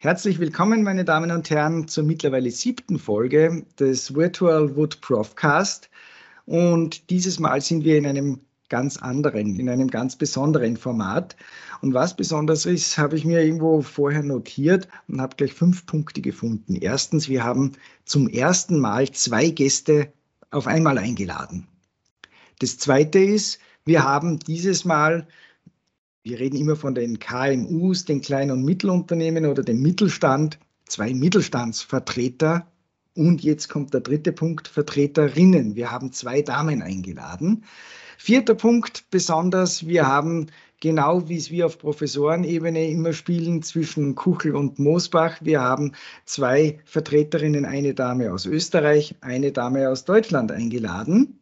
Herzlich willkommen, meine Damen und Herren, zur mittlerweile siebten Folge des Virtual Wood Profcast. Und dieses Mal sind wir in einem ganz anderen, in einem ganz besonderen Format. Und was besonders ist, habe ich mir irgendwo vorher notiert und habe gleich fünf Punkte gefunden. Erstens, wir haben zum ersten Mal zwei Gäste auf einmal eingeladen. Das zweite ist, wir haben dieses Mal wir reden immer von den KMUs, den kleinen und Mittelunternehmen oder dem Mittelstand, zwei Mittelstandsvertreter. Und jetzt kommt der dritte Punkt, Vertreterinnen. Wir haben zwei Damen eingeladen. Vierter Punkt besonders, wir haben genau wie es wir auf Professorenebene immer spielen zwischen Kuchel und Moosbach. Wir haben zwei Vertreterinnen, eine Dame aus Österreich, eine Dame aus Deutschland eingeladen.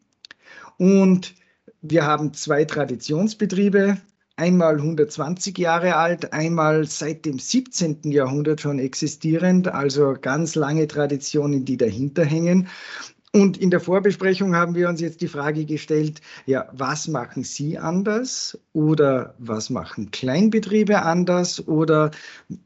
Und wir haben zwei Traditionsbetriebe, einmal 120 Jahre alt, einmal seit dem 17. Jahrhundert schon existierend, also ganz lange Traditionen, die dahinter hängen. Und in der Vorbesprechung haben wir uns jetzt die Frage gestellt, ja, was machen Sie anders oder was machen Kleinbetriebe anders oder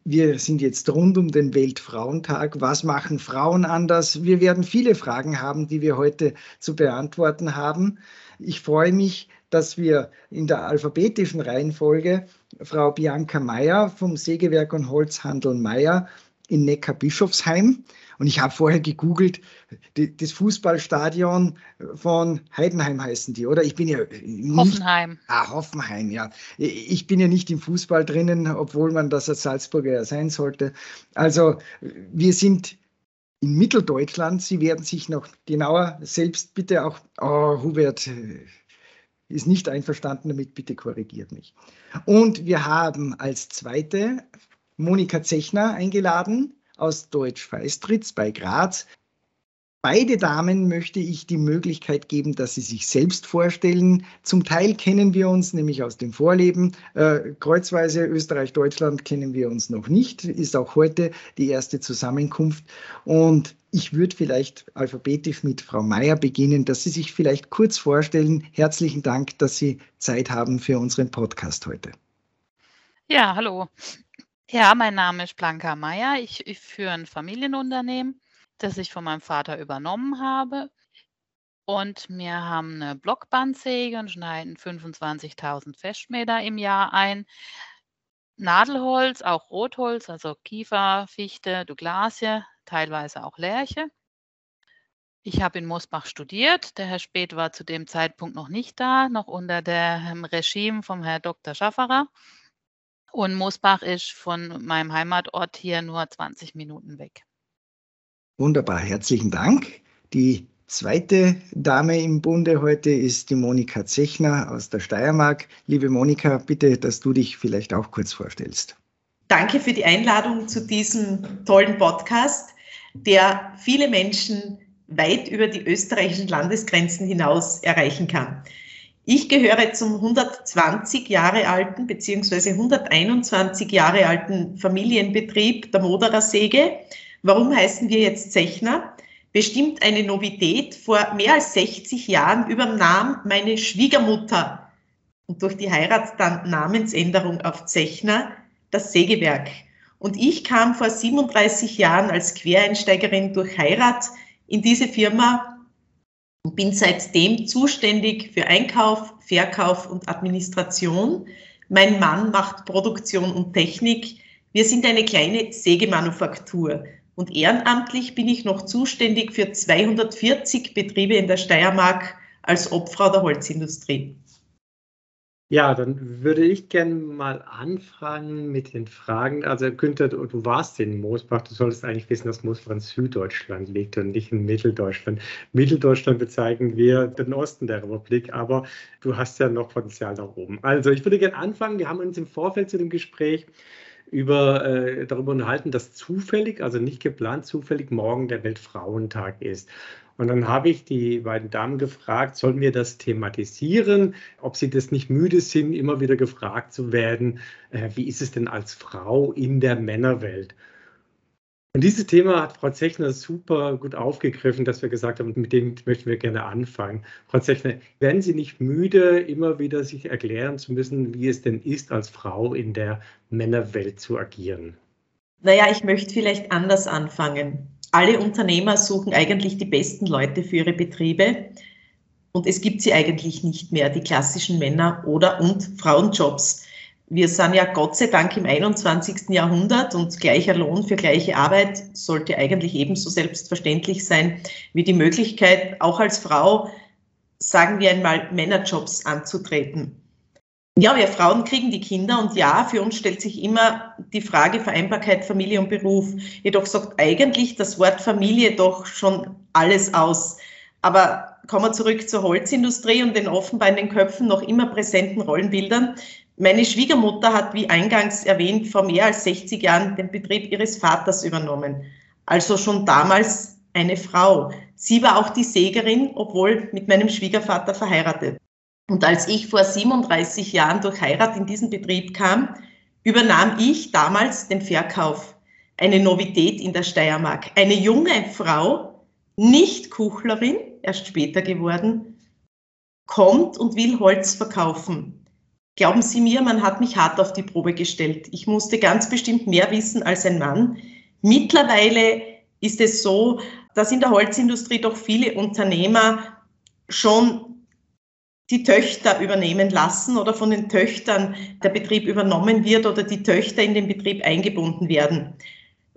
wir sind jetzt rund um den Weltfrauentag, was machen Frauen anders? Wir werden viele Fragen haben, die wir heute zu beantworten haben. Ich freue mich, dass wir in der alphabetischen Reihenfolge Frau Bianca Meyer vom Sägewerk und Holzhandel Meyer in Neckar-Bischofsheim. Und ich habe vorher gegoogelt, die, das Fußballstadion von Heidenheim heißen die, oder? Ich bin ja nicht, Hoffenheim. Ah, Hoffenheim, ja. Ich bin ja nicht im Fußball drinnen, obwohl man das als Salzburger ja sein sollte. Also wir sind in Mitteldeutschland. Sie werden sich noch genauer selbst bitte auch, oh, Hubert, ist nicht einverstanden damit, bitte korrigiert mich. Und wir haben als zweite Monika Zechner eingeladen aus Deutsch Feistritz bei Graz. Beide Damen möchte ich die Möglichkeit geben, dass sie sich selbst vorstellen. Zum Teil kennen wir uns nämlich aus dem Vorleben. Äh, kreuzweise Österreich-Deutschland kennen wir uns noch nicht. Ist auch heute die erste Zusammenkunft. Und ich würde vielleicht alphabetisch mit Frau Meier beginnen, dass Sie sich vielleicht kurz vorstellen. Herzlichen Dank, dass Sie Zeit haben für unseren Podcast heute. Ja, hallo. Ja, mein Name ist Blanca Meier. Ich, ich führe ein Familienunternehmen das ich von meinem Vater übernommen habe. Und wir haben eine Blockbandsäge und schneiden 25.000 Festmeter im Jahr ein. Nadelholz, auch Rotholz, also Kiefer, Fichte, Douglasie, teilweise auch Lärche. Ich habe in Mosbach studiert. Der Herr Speth war zu dem Zeitpunkt noch nicht da, noch unter dem Regime vom Herrn Dr. Schafferer. Und Mosbach ist von meinem Heimatort hier nur 20 Minuten weg. Wunderbar, herzlichen Dank. Die zweite Dame im Bunde heute ist die Monika Zechner aus der Steiermark. Liebe Monika, bitte, dass du dich vielleicht auch kurz vorstellst. Danke für die Einladung zu diesem tollen Podcast, der viele Menschen weit über die österreichischen Landesgrenzen hinaus erreichen kann. Ich gehöre zum 120 Jahre alten bzw. 121 Jahre alten Familienbetrieb der Moderer Säge Warum heißen wir jetzt Zechner? Bestimmt eine Novität. Vor mehr als 60 Jahren übernahm meine Schwiegermutter und durch die Heirat dann Namensänderung auf Zechner das Sägewerk. Und ich kam vor 37 Jahren als Quereinsteigerin durch Heirat in diese Firma und bin seitdem zuständig für Einkauf, Verkauf und Administration. Mein Mann macht Produktion und Technik. Wir sind eine kleine Sägemanufaktur. Und ehrenamtlich bin ich noch zuständig für 240 Betriebe in der Steiermark als Obfrau der Holzindustrie. Ja, dann würde ich gerne mal anfangen mit den Fragen. Also Günther, du warst in Moosbach, du solltest eigentlich wissen, dass Moosbach in Süddeutschland liegt und nicht in Mitteldeutschland. Mitteldeutschland bezeichnen wir den Osten der Republik, aber du hast ja noch Potenzial nach oben. Also ich würde gerne anfangen. Wir haben uns im Vorfeld zu dem Gespräch über, äh, darüber unterhalten, dass zufällig, also nicht geplant, zufällig morgen der Weltfrauentag ist. Und dann habe ich die beiden Damen gefragt, sollen wir das thematisieren, ob sie das nicht müde sind, immer wieder gefragt zu werden, äh, wie ist es denn als Frau in der Männerwelt? Und dieses Thema hat Frau Zechner super gut aufgegriffen, dass wir gesagt haben, mit dem möchten wir gerne anfangen. Frau Zechner, werden Sie nicht müde, immer wieder sich erklären zu müssen, wie es denn ist, als Frau in der Männerwelt zu agieren? Naja, ich möchte vielleicht anders anfangen. Alle Unternehmer suchen eigentlich die besten Leute für ihre Betriebe und es gibt sie eigentlich nicht mehr, die klassischen Männer- oder und Frauenjobs. Wir sind ja Gott sei Dank im 21. Jahrhundert und gleicher Lohn für gleiche Arbeit sollte eigentlich ebenso selbstverständlich sein wie die Möglichkeit, auch als Frau, sagen wir einmal, Männerjobs anzutreten. Ja, wir Frauen kriegen die Kinder und ja, für uns stellt sich immer die Frage Vereinbarkeit Familie und Beruf. Jedoch sagt eigentlich das Wort Familie doch schon alles aus. Aber kommen wir zurück zur Holzindustrie und den offenbar in den Köpfen noch immer präsenten Rollenbildern. Meine Schwiegermutter hat, wie eingangs erwähnt, vor mehr als 60 Jahren den Betrieb ihres Vaters übernommen. Also schon damals eine Frau. Sie war auch die Sägerin, obwohl mit meinem Schwiegervater verheiratet. Und als ich vor 37 Jahren durch Heirat in diesen Betrieb kam, übernahm ich damals den Verkauf. Eine Novität in der Steiermark. Eine junge Frau, nicht Kuchlerin, erst später geworden, kommt und will Holz verkaufen. Glauben Sie mir, man hat mich hart auf die Probe gestellt. Ich musste ganz bestimmt mehr wissen als ein Mann. Mittlerweile ist es so, dass in der Holzindustrie doch viele Unternehmer schon die Töchter übernehmen lassen oder von den Töchtern der Betrieb übernommen wird oder die Töchter in den Betrieb eingebunden werden.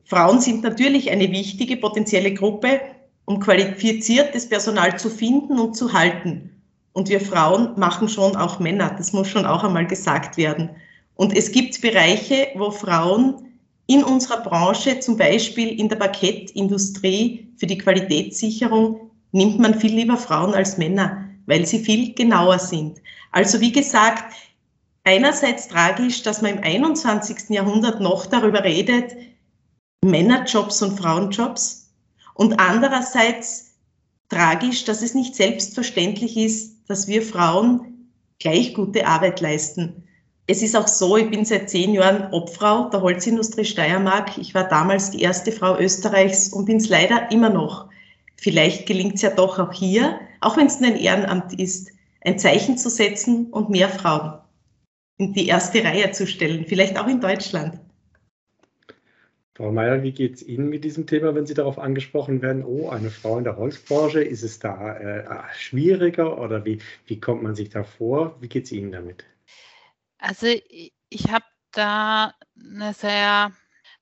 Frauen sind natürlich eine wichtige potenzielle Gruppe, um qualifiziertes Personal zu finden und zu halten. Und wir Frauen machen schon auch Männer, das muss schon auch einmal gesagt werden. Und es gibt Bereiche, wo Frauen in unserer Branche, zum Beispiel in der Parkettindustrie für die Qualitätssicherung, nimmt man viel lieber Frauen als Männer weil sie viel genauer sind. Also wie gesagt, einerseits tragisch, dass man im 21. Jahrhundert noch darüber redet, Männerjobs und Frauenjobs und andererseits tragisch, dass es nicht selbstverständlich ist, dass wir Frauen gleich gute Arbeit leisten. Es ist auch so, ich bin seit zehn Jahren Obfrau der Holzindustrie Steiermark. Ich war damals die erste Frau Österreichs und bin es leider immer noch. Vielleicht gelingt es ja doch auch hier, auch wenn es nur ein Ehrenamt ist, ein Zeichen zu setzen und mehr Frauen in die erste Reihe zu stellen, vielleicht auch in Deutschland. Frau Mayer, wie geht es Ihnen mit diesem Thema, wenn Sie darauf angesprochen werden, oh, eine Frau in der Holzbranche, ist es da äh, schwieriger oder wie, wie kommt man sich da vor? Wie geht es Ihnen damit? Also ich habe da eine sehr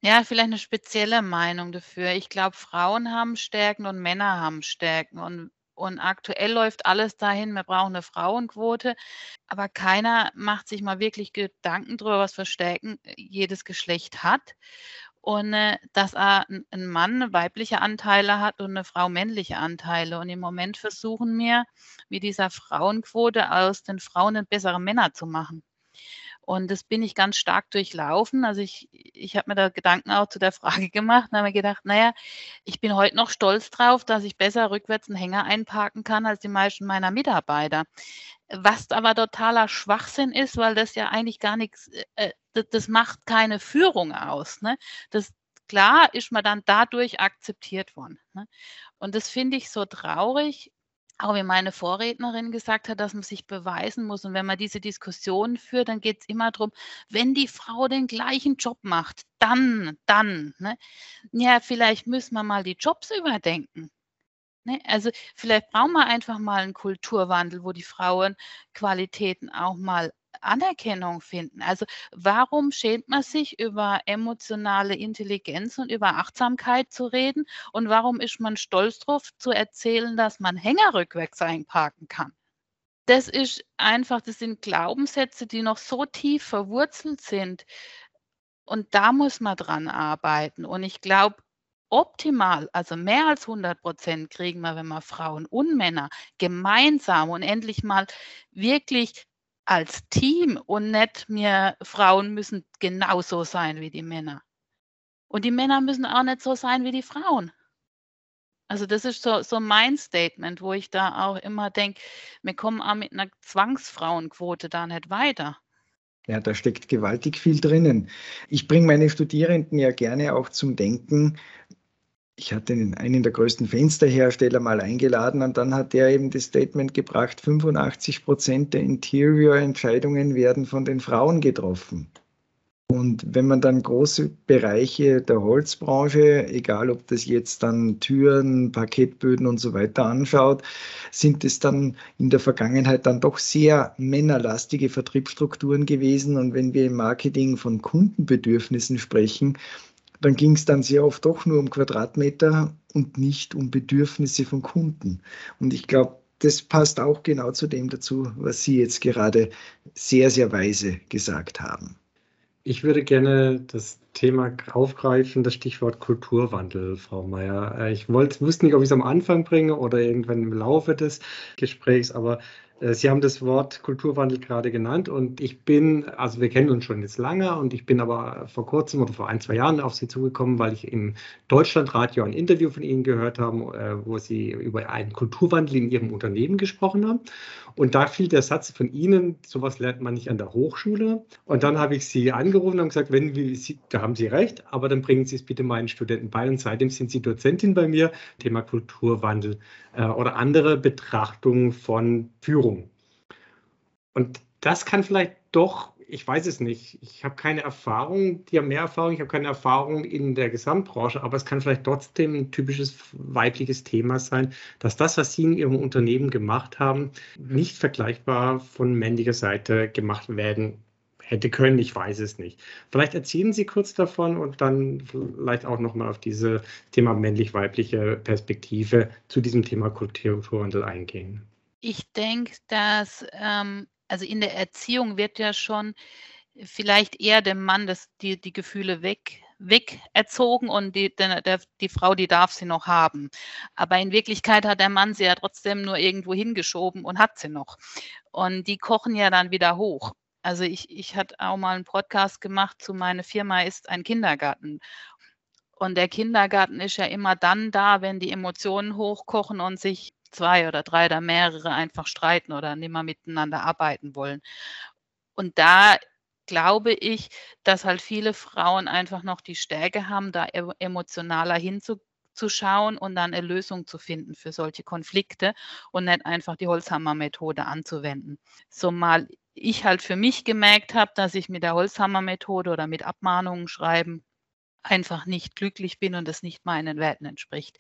ja, vielleicht eine spezielle Meinung dafür. Ich glaube, Frauen haben Stärken und Männer haben Stärken. Und, und aktuell läuft alles dahin, wir brauchen eine Frauenquote, aber keiner macht sich mal wirklich Gedanken darüber, was für Stärken äh, jedes Geschlecht hat. Und äh, dass ein Mann weibliche Anteile hat und eine Frau männliche Anteile. Und im Moment versuchen wir, mit dieser Frauenquote aus den Frauen bessere Männer zu machen. Und das bin ich ganz stark durchlaufen. Also ich, ich habe mir da Gedanken auch zu der Frage gemacht und habe mir gedacht, naja, ich bin heute noch stolz drauf, dass ich besser rückwärts einen Hänger einparken kann als die meisten meiner Mitarbeiter. Was aber totaler Schwachsinn ist, weil das ja eigentlich gar nichts, äh, das, das macht keine Führung aus. Ne? Das, klar ist man dann dadurch akzeptiert worden. Ne? Und das finde ich so traurig, auch wie meine Vorrednerin gesagt hat, dass man sich beweisen muss. Und wenn man diese Diskussion führt, dann geht es immer darum, wenn die Frau den gleichen Job macht, dann, dann. Ne? Ja, vielleicht müssen wir mal die Jobs überdenken. Ne? Also vielleicht brauchen wir einfach mal einen Kulturwandel, wo die Frauen Qualitäten auch mal Anerkennung finden. Also warum schämt man sich über emotionale Intelligenz und über Achtsamkeit zu reden? Und warum ist man stolz darauf zu erzählen, dass man Hänger rückwärts einparken kann? Das ist einfach, das sind Glaubenssätze, die noch so tief verwurzelt sind. Und da muss man dran arbeiten. Und ich glaube, optimal, also mehr als 100 Prozent kriegen wir, wenn wir Frauen und Männer gemeinsam und endlich mal wirklich als Team und nicht mir Frauen müssen genauso sein wie die Männer. Und die Männer müssen auch nicht so sein wie die Frauen. Also das ist so, so mein Statement, wo ich da auch immer denke, wir kommen auch mit einer Zwangsfrauenquote da nicht weiter. Ja, da steckt gewaltig viel drinnen. Ich bringe meine Studierenden ja gerne auch zum Denken, ich hatte einen der größten Fensterhersteller mal eingeladen und dann hat der eben das Statement gebracht, 85 Prozent der Interior-Entscheidungen werden von den Frauen getroffen. Und wenn man dann große Bereiche der Holzbranche, egal ob das jetzt dann Türen, Parkettböden und so weiter anschaut, sind es dann in der Vergangenheit dann doch sehr männerlastige Vertriebsstrukturen gewesen. Und wenn wir im Marketing von Kundenbedürfnissen sprechen, dann ging es dann sehr oft doch nur um Quadratmeter und nicht um Bedürfnisse von Kunden. Und ich glaube, das passt auch genau zu dem dazu, was Sie jetzt gerade sehr, sehr weise gesagt haben. Ich würde gerne das Thema aufgreifen, das Stichwort Kulturwandel, Frau Mayer. Äh, ich wollte, wusste nicht, ob ich es am Anfang bringe oder irgendwann im Laufe des Gesprächs, aber Sie haben das Wort Kulturwandel gerade genannt und ich bin, also wir kennen uns schon jetzt lange und ich bin aber vor kurzem oder vor ein, zwei Jahren auf Sie zugekommen, weil ich im Deutschlandradio ein Interview von Ihnen gehört habe, äh, wo Sie über einen Kulturwandel in Ihrem Unternehmen gesprochen haben. Und da fiel der Satz von Ihnen, sowas lernt man nicht an der Hochschule. Und dann habe ich Sie angerufen und gesagt, wenn wir, Sie, da haben Sie recht, aber dann bringen Sie es bitte meinen Studenten bei. Und seitdem sind Sie Dozentin bei mir, Thema Kulturwandel äh, oder andere Betrachtungen von Führung. Und das kann vielleicht doch, ich weiß es nicht, ich habe keine Erfahrung, die haben mehr Erfahrung, ich habe keine Erfahrung in der Gesamtbranche, aber es kann vielleicht trotzdem ein typisches weibliches Thema sein, dass das, was Sie in Ihrem Unternehmen gemacht haben, nicht vergleichbar von männlicher Seite gemacht werden hätte können, ich weiß es nicht. Vielleicht erzählen Sie kurz davon und dann vielleicht auch nochmal auf dieses Thema männlich-weibliche Perspektive zu diesem Thema Kulturwandel eingehen. Ich denke, dass ähm, also in der Erziehung wird ja schon vielleicht eher dem Mann das, die, die Gefühle weg, weg erzogen und die, der, der, die Frau, die darf sie noch haben. Aber in Wirklichkeit hat der Mann sie ja trotzdem nur irgendwo hingeschoben und hat sie noch. Und die kochen ja dann wieder hoch. Also ich, ich hatte auch mal einen Podcast gemacht zu meine Firma ist ein Kindergarten. Und der Kindergarten ist ja immer dann da, wenn die Emotionen hochkochen und sich zwei oder drei oder mehrere einfach streiten oder nicht mehr miteinander arbeiten wollen. Und da glaube ich, dass halt viele Frauen einfach noch die Stärke haben, da emotionaler hinzuschauen und dann eine Lösung zu finden für solche Konflikte und nicht einfach die Holzhammer-Methode anzuwenden. So mal ich halt für mich gemerkt habe, dass ich mit der Holzhammer-Methode oder mit Abmahnungen schreiben einfach nicht glücklich bin und das nicht meinen Werten entspricht.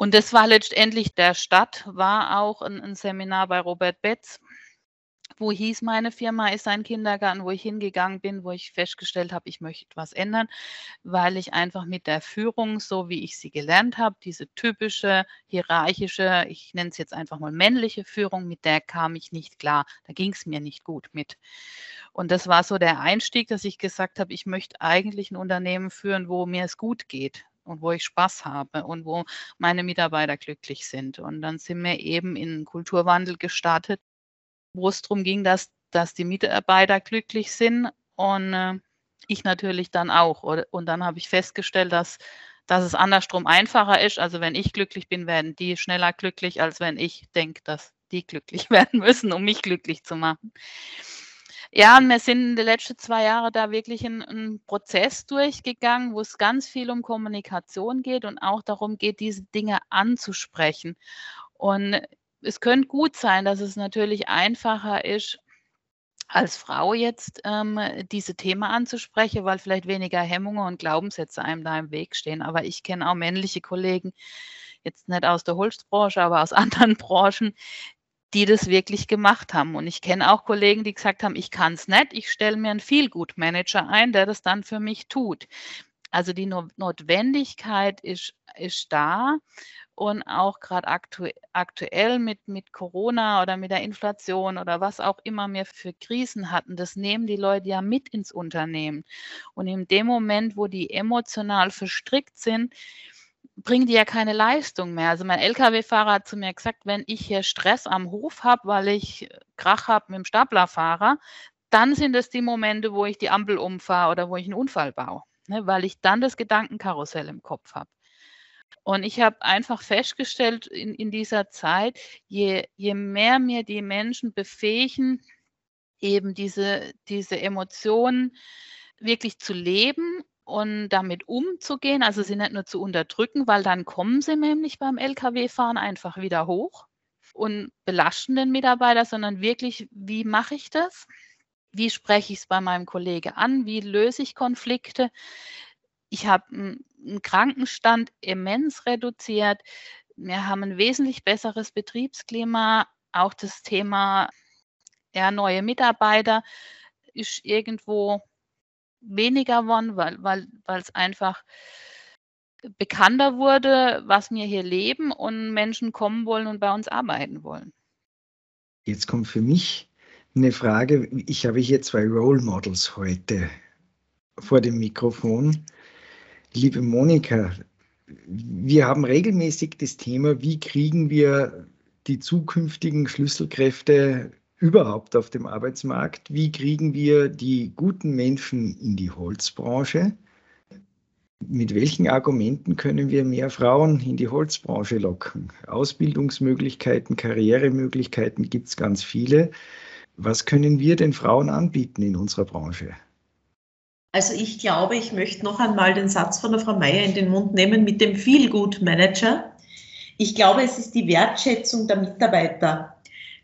Und das war letztendlich der Stadt, war auch ein, ein Seminar bei Robert Betz, wo hieß, meine Firma ist ein Kindergarten, wo ich hingegangen bin, wo ich festgestellt habe, ich möchte was ändern, weil ich einfach mit der Führung, so wie ich sie gelernt habe, diese typische hierarchische, ich nenne es jetzt einfach mal männliche Führung, mit der kam ich nicht klar. Da ging es mir nicht gut mit. Und das war so der Einstieg, dass ich gesagt habe, ich möchte eigentlich ein Unternehmen führen, wo mir es gut geht, und wo ich Spaß habe und wo meine Mitarbeiter glücklich sind. Und dann sind wir eben in Kulturwandel gestartet, wo es darum ging, dass, dass die Mitarbeiter glücklich sind und äh, ich natürlich dann auch. Und dann habe ich festgestellt, dass, dass es andersrum einfacher ist. Also wenn ich glücklich bin, werden die schneller glücklich, als wenn ich denke, dass die glücklich werden müssen, um mich glücklich zu machen. Ja, und wir sind in den letzten zwei Jahren da wirklich einen Prozess durchgegangen, wo es ganz viel um Kommunikation geht und auch darum geht, diese Dinge anzusprechen. Und es könnte gut sein, dass es natürlich einfacher ist, als Frau jetzt ähm, diese Themen anzusprechen, weil vielleicht weniger Hemmungen und Glaubenssätze einem da im Weg stehen. Aber ich kenne auch männliche Kollegen, jetzt nicht aus der Holzbranche, aber aus anderen Branchen, die das wirklich gemacht haben. Und ich kenne auch Kollegen, die gesagt haben, ich kann es nicht, ich stelle mir einen Feel-Good-Manager ein, der das dann für mich tut. Also die Notwendigkeit ist, ist da und auch gerade aktu aktuell mit, mit Corona oder mit der Inflation oder was auch immer wir für Krisen hatten, das nehmen die Leute ja mit ins Unternehmen. Und in dem Moment, wo die emotional verstrickt sind, bringen die ja keine Leistung mehr. Also mein Lkw-Fahrer hat zu mir gesagt, wenn ich hier Stress am Hof habe, weil ich Krach habe mit dem Staplerfahrer, dann sind es die Momente, wo ich die Ampel umfahre oder wo ich einen Unfall baue, ne, weil ich dann das Gedankenkarussell im Kopf habe. Und ich habe einfach festgestellt in, in dieser Zeit, je, je mehr mir die Menschen befähigen, eben diese, diese Emotionen wirklich zu leben und damit umzugehen, also sie nicht nur zu unterdrücken, weil dann kommen sie nämlich beim Lkw-Fahren einfach wieder hoch und belasten den Mitarbeiter, sondern wirklich, wie mache ich das? wie spreche ich es bei meinem Kollegen an, wie löse ich Konflikte. Ich habe einen Krankenstand immens reduziert. Wir haben ein wesentlich besseres Betriebsklima. Auch das Thema ja, neue Mitarbeiter ist irgendwo weniger geworden, weil es weil, einfach bekannter wurde, was wir hier leben und Menschen kommen wollen und bei uns arbeiten wollen. Jetzt kommt für mich eine Frage. Ich habe hier zwei Role Models heute vor dem Mikrofon. Liebe Monika, wir haben regelmäßig das Thema, wie kriegen wir die zukünftigen Schlüsselkräfte überhaupt auf dem Arbeitsmarkt? Wie kriegen wir die guten Menschen in die Holzbranche? Mit welchen Argumenten können wir mehr Frauen in die Holzbranche locken? Ausbildungsmöglichkeiten, Karrieremöglichkeiten gibt es ganz viele. Was können wir den Frauen anbieten in unserer Branche? Also ich glaube, ich möchte noch einmal den Satz von der Frau Meier in den Mund nehmen mit dem Feel-Good-Manager. Ich glaube, es ist die Wertschätzung der Mitarbeiter,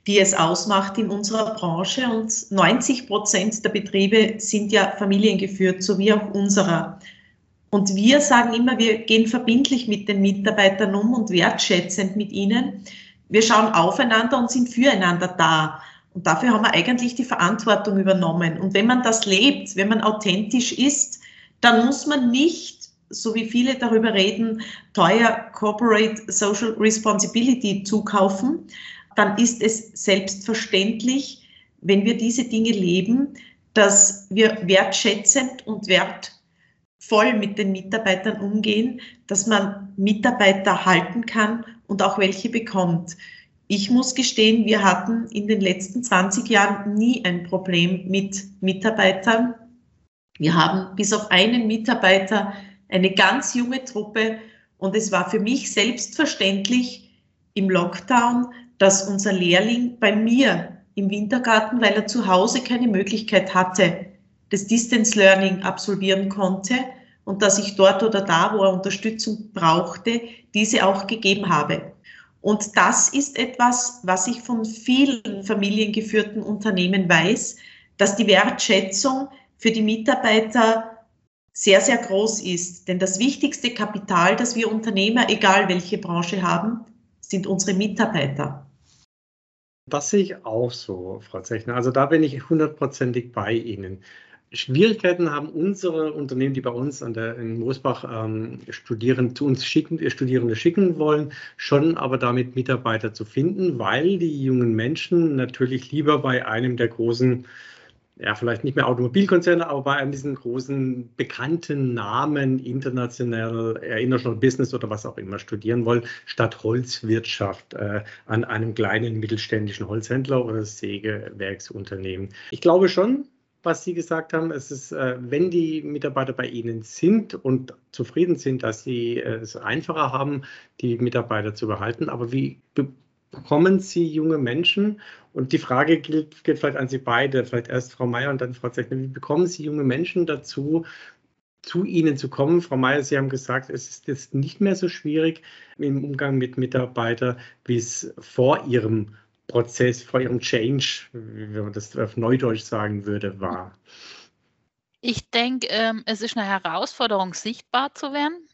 die es ausmacht in unserer Branche. Und 90 Prozent der Betriebe sind ja familiengeführt, so wie auch unserer. Und wir sagen immer, wir gehen verbindlich mit den Mitarbeitern um und wertschätzend mit ihnen. Wir schauen aufeinander und sind füreinander da. Und dafür haben wir eigentlich die Verantwortung übernommen. Und wenn man das lebt, wenn man authentisch ist, dann muss man nicht, so wie viele darüber reden, teuer Corporate Social Responsibility zukaufen. Dann ist es selbstverständlich, wenn wir diese Dinge leben, dass wir wertschätzend und wert voll mit den Mitarbeitern umgehen, dass man Mitarbeiter halten kann und auch welche bekommt. Ich muss gestehen, wir hatten in den letzten 20 Jahren nie ein Problem mit Mitarbeitern. Wir haben bis auf einen Mitarbeiter eine ganz junge Truppe und es war für mich selbstverständlich im Lockdown, dass unser Lehrling bei mir im Wintergarten, weil er zu Hause keine Möglichkeit hatte, das Distance Learning absolvieren konnte und dass ich dort oder da, wo er Unterstützung brauchte, diese auch gegeben habe. Und das ist etwas, was ich von vielen familiengeführten Unternehmen weiß, dass die Wertschätzung für die Mitarbeiter sehr, sehr groß ist. Denn das wichtigste Kapital, das wir Unternehmer, egal welche Branche haben, sind unsere Mitarbeiter. Das sehe ich auch so, Frau Zechner. Also da bin ich hundertprozentig bei Ihnen. Schwierigkeiten haben unsere Unternehmen, die bei uns an der, in Moosbach ähm, studieren, zu uns schicken, äh, Studierende schicken wollen, schon aber damit Mitarbeiter zu finden, weil die jungen Menschen natürlich lieber bei einem der großen, ja, vielleicht nicht mehr Automobilkonzerne, aber bei einem diesen großen bekannten Namen, international, äh, international Business oder was auch immer studieren wollen, statt Holzwirtschaft äh, an einem kleinen mittelständischen Holzhändler oder Sägewerksunternehmen. Ich glaube schon, was Sie gesagt haben. Es ist, äh, wenn die Mitarbeiter bei Ihnen sind und zufrieden sind, dass Sie äh, es einfacher haben, die Mitarbeiter zu behalten. Aber wie bekommen Sie junge Menschen? Und die Frage gilt, gilt vielleicht an Sie beide, vielleicht erst Frau Mayer und dann Frau Zechner. Wie bekommen Sie junge Menschen dazu, zu Ihnen zu kommen? Frau Mayer, Sie haben gesagt, es ist jetzt nicht mehr so schwierig im Umgang mit Mitarbeitern, wie es vor Ihrem Prozess, vor ihrem Change, wenn man das auf Neudeutsch sagen würde, war? Ich denke, ähm, es ist eine Herausforderung, sichtbar zu werden.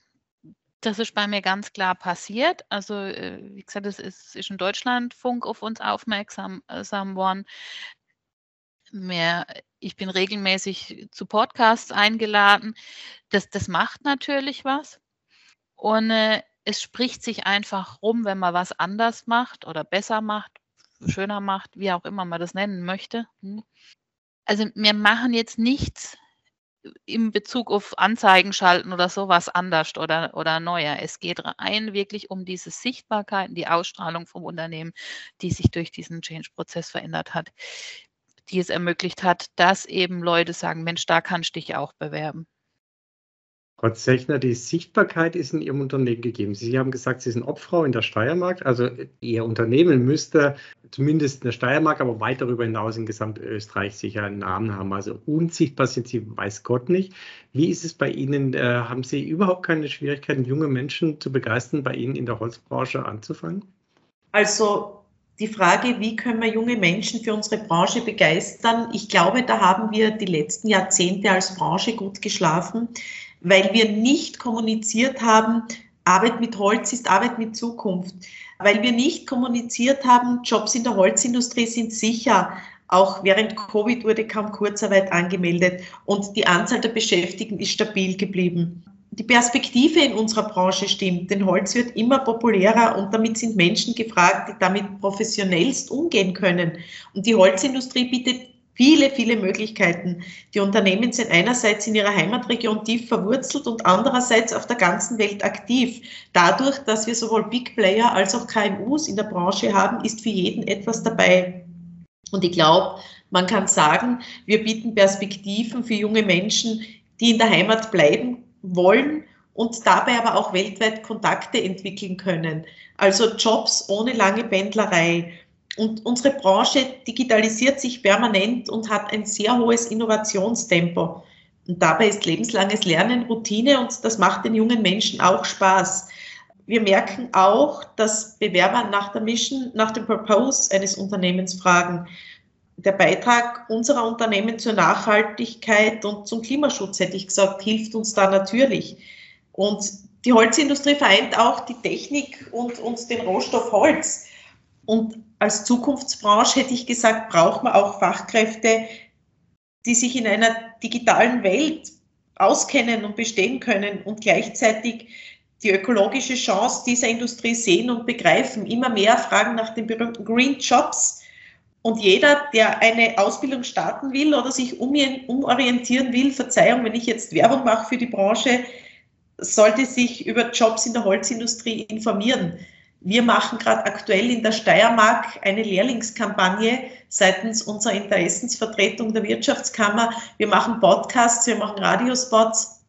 Das ist bei mir ganz klar passiert. Also, äh, wie gesagt, es ist, ist ein Deutschlandfunk auf uns aufmerksam äh, worden. Mehr, ich bin regelmäßig zu Podcasts eingeladen. Das, das macht natürlich was. Und äh, es spricht sich einfach rum, wenn man was anders macht oder besser macht schöner macht, wie auch immer man das nennen möchte. Hm. Also wir machen jetzt nichts in Bezug auf Anzeigen schalten oder sowas anders oder, oder neuer. Es geht rein wirklich um diese Sichtbarkeit, die Ausstrahlung vom Unternehmen, die sich durch diesen Change-Prozess verändert hat, die es ermöglicht hat, dass eben Leute sagen, Mensch, da kannst du dich auch bewerben. Frau Zechner, die Sichtbarkeit ist in Ihrem Unternehmen gegeben. Sie haben gesagt, Sie sind Obfrau in der Steiermark. Also Ihr Unternehmen müsste zumindest in der Steiermark, aber weit darüber hinaus in Gesamtösterreich sicher einen Namen haben. Also unsichtbar sind Sie, weiß Gott nicht. Wie ist es bei Ihnen? Äh, haben Sie überhaupt keine Schwierigkeiten, junge Menschen zu begeistern, bei Ihnen in der Holzbranche anzufangen? Also die Frage, wie können wir junge Menschen für unsere Branche begeistern? Ich glaube, da haben wir die letzten Jahrzehnte als Branche gut geschlafen, weil wir nicht kommuniziert haben, Arbeit mit Holz ist Arbeit mit Zukunft. Weil wir nicht kommuniziert haben, Jobs in der Holzindustrie sind sicher. Auch während Covid wurde kaum Kurzarbeit angemeldet und die Anzahl der Beschäftigten ist stabil geblieben die Perspektive in unserer Branche stimmt, denn Holz wird immer populärer und damit sind Menschen gefragt, die damit professionellst umgehen können. Und die Holzindustrie bietet viele, viele Möglichkeiten. Die Unternehmen sind einerseits in ihrer Heimatregion tief verwurzelt und andererseits auf der ganzen Welt aktiv. Dadurch, dass wir sowohl Big Player als auch KMUs in der Branche haben, ist für jeden etwas dabei. Und ich glaube, man kann sagen, wir bieten Perspektiven für junge Menschen, die in der Heimat bleiben wollen und dabei aber auch weltweit Kontakte entwickeln können. Also Jobs ohne lange Pendlerei. Und unsere Branche digitalisiert sich permanent und hat ein sehr hohes Innovationstempo. Und dabei ist lebenslanges Lernen Routine und das macht den jungen Menschen auch Spaß. Wir merken auch, dass Bewerber nach der Mission, nach dem Purpose eines Unternehmens fragen der Beitrag unserer Unternehmen zur Nachhaltigkeit und zum Klimaschutz, hätte ich gesagt, hilft uns da natürlich. Und die Holzindustrie vereint auch die Technik und, und den Rohstoff Holz. Und als Zukunftsbranche hätte ich gesagt, braucht man auch Fachkräfte, die sich in einer digitalen Welt auskennen und bestehen können und gleichzeitig die ökologische Chance dieser Industrie sehen und begreifen. Immer mehr fragen nach den berühmten Green Jobs und jeder, der eine Ausbildung starten will oder sich umorientieren will, Verzeihung, wenn ich jetzt Werbung mache für die Branche, sollte sich über Jobs in der Holzindustrie informieren. Wir machen gerade aktuell in der Steiermark eine Lehrlingskampagne seitens unserer Interessensvertretung der Wirtschaftskammer. Wir machen Podcasts, wir machen Radiospots,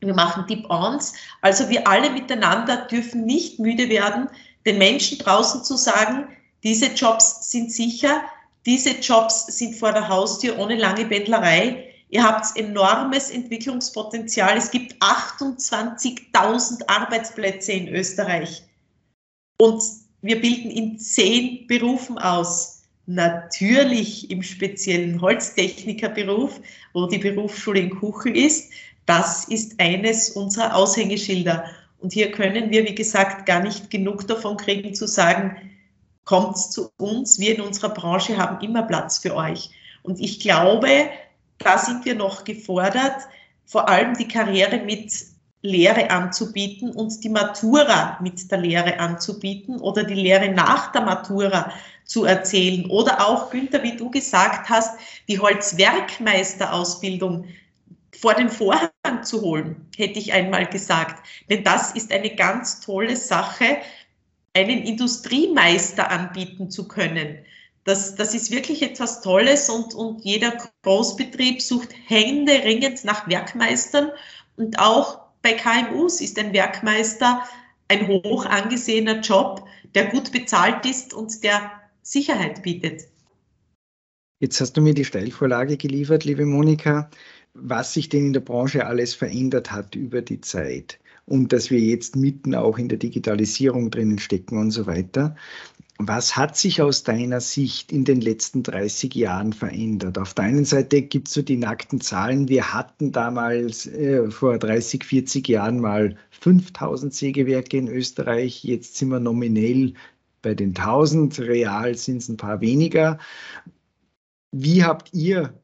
wir machen Deep-Ons. Also wir alle miteinander dürfen nicht müde werden, den Menschen draußen zu sagen, diese Jobs sind sicher, diese Jobs sind vor der Haustür ohne lange Pendlerei. Ihr habt enormes Entwicklungspotenzial. Es gibt 28.000 Arbeitsplätze in Österreich. Und wir bilden in zehn Berufen aus. Natürlich im speziellen Holztechnikerberuf, wo die Berufsschule in Kuchel ist. Das ist eines unserer Aushängeschilder. Und hier können wir, wie gesagt, gar nicht genug davon kriegen zu sagen, kommt zu uns. Wir in unserer Branche haben immer Platz für euch. Und ich glaube, da sind wir noch gefordert, vor allem die Karriere mit Lehre anzubieten und die Matura mit der Lehre anzubieten oder die Lehre nach der Matura zu erzählen. Oder auch, Günther, wie du gesagt hast, die Holzwerkmeisterausbildung vor den Vorhang zu holen, hätte ich einmal gesagt. Denn das ist eine ganz tolle Sache, einen Industriemeister anbieten zu können. Das, das ist wirklich etwas Tolles und, und jeder Großbetrieb sucht händeringend nach Werkmeistern und auch bei KMUs ist ein Werkmeister ein hoch angesehener Job, der gut bezahlt ist und der Sicherheit bietet. Jetzt hast du mir die Steilvorlage geliefert, liebe Monika, was sich denn in der Branche alles verändert hat über die Zeit und dass wir jetzt mitten auch in der Digitalisierung drinnen stecken und so weiter. Was hat sich aus deiner Sicht in den letzten 30 Jahren verändert? Auf der einen Seite gibt es so die nackten Zahlen. Wir hatten damals äh, vor 30, 40 Jahren mal 5000 Sägewerke in Österreich. Jetzt sind wir nominell bei den 1000. Real sind es ein paar weniger. Wie habt ihr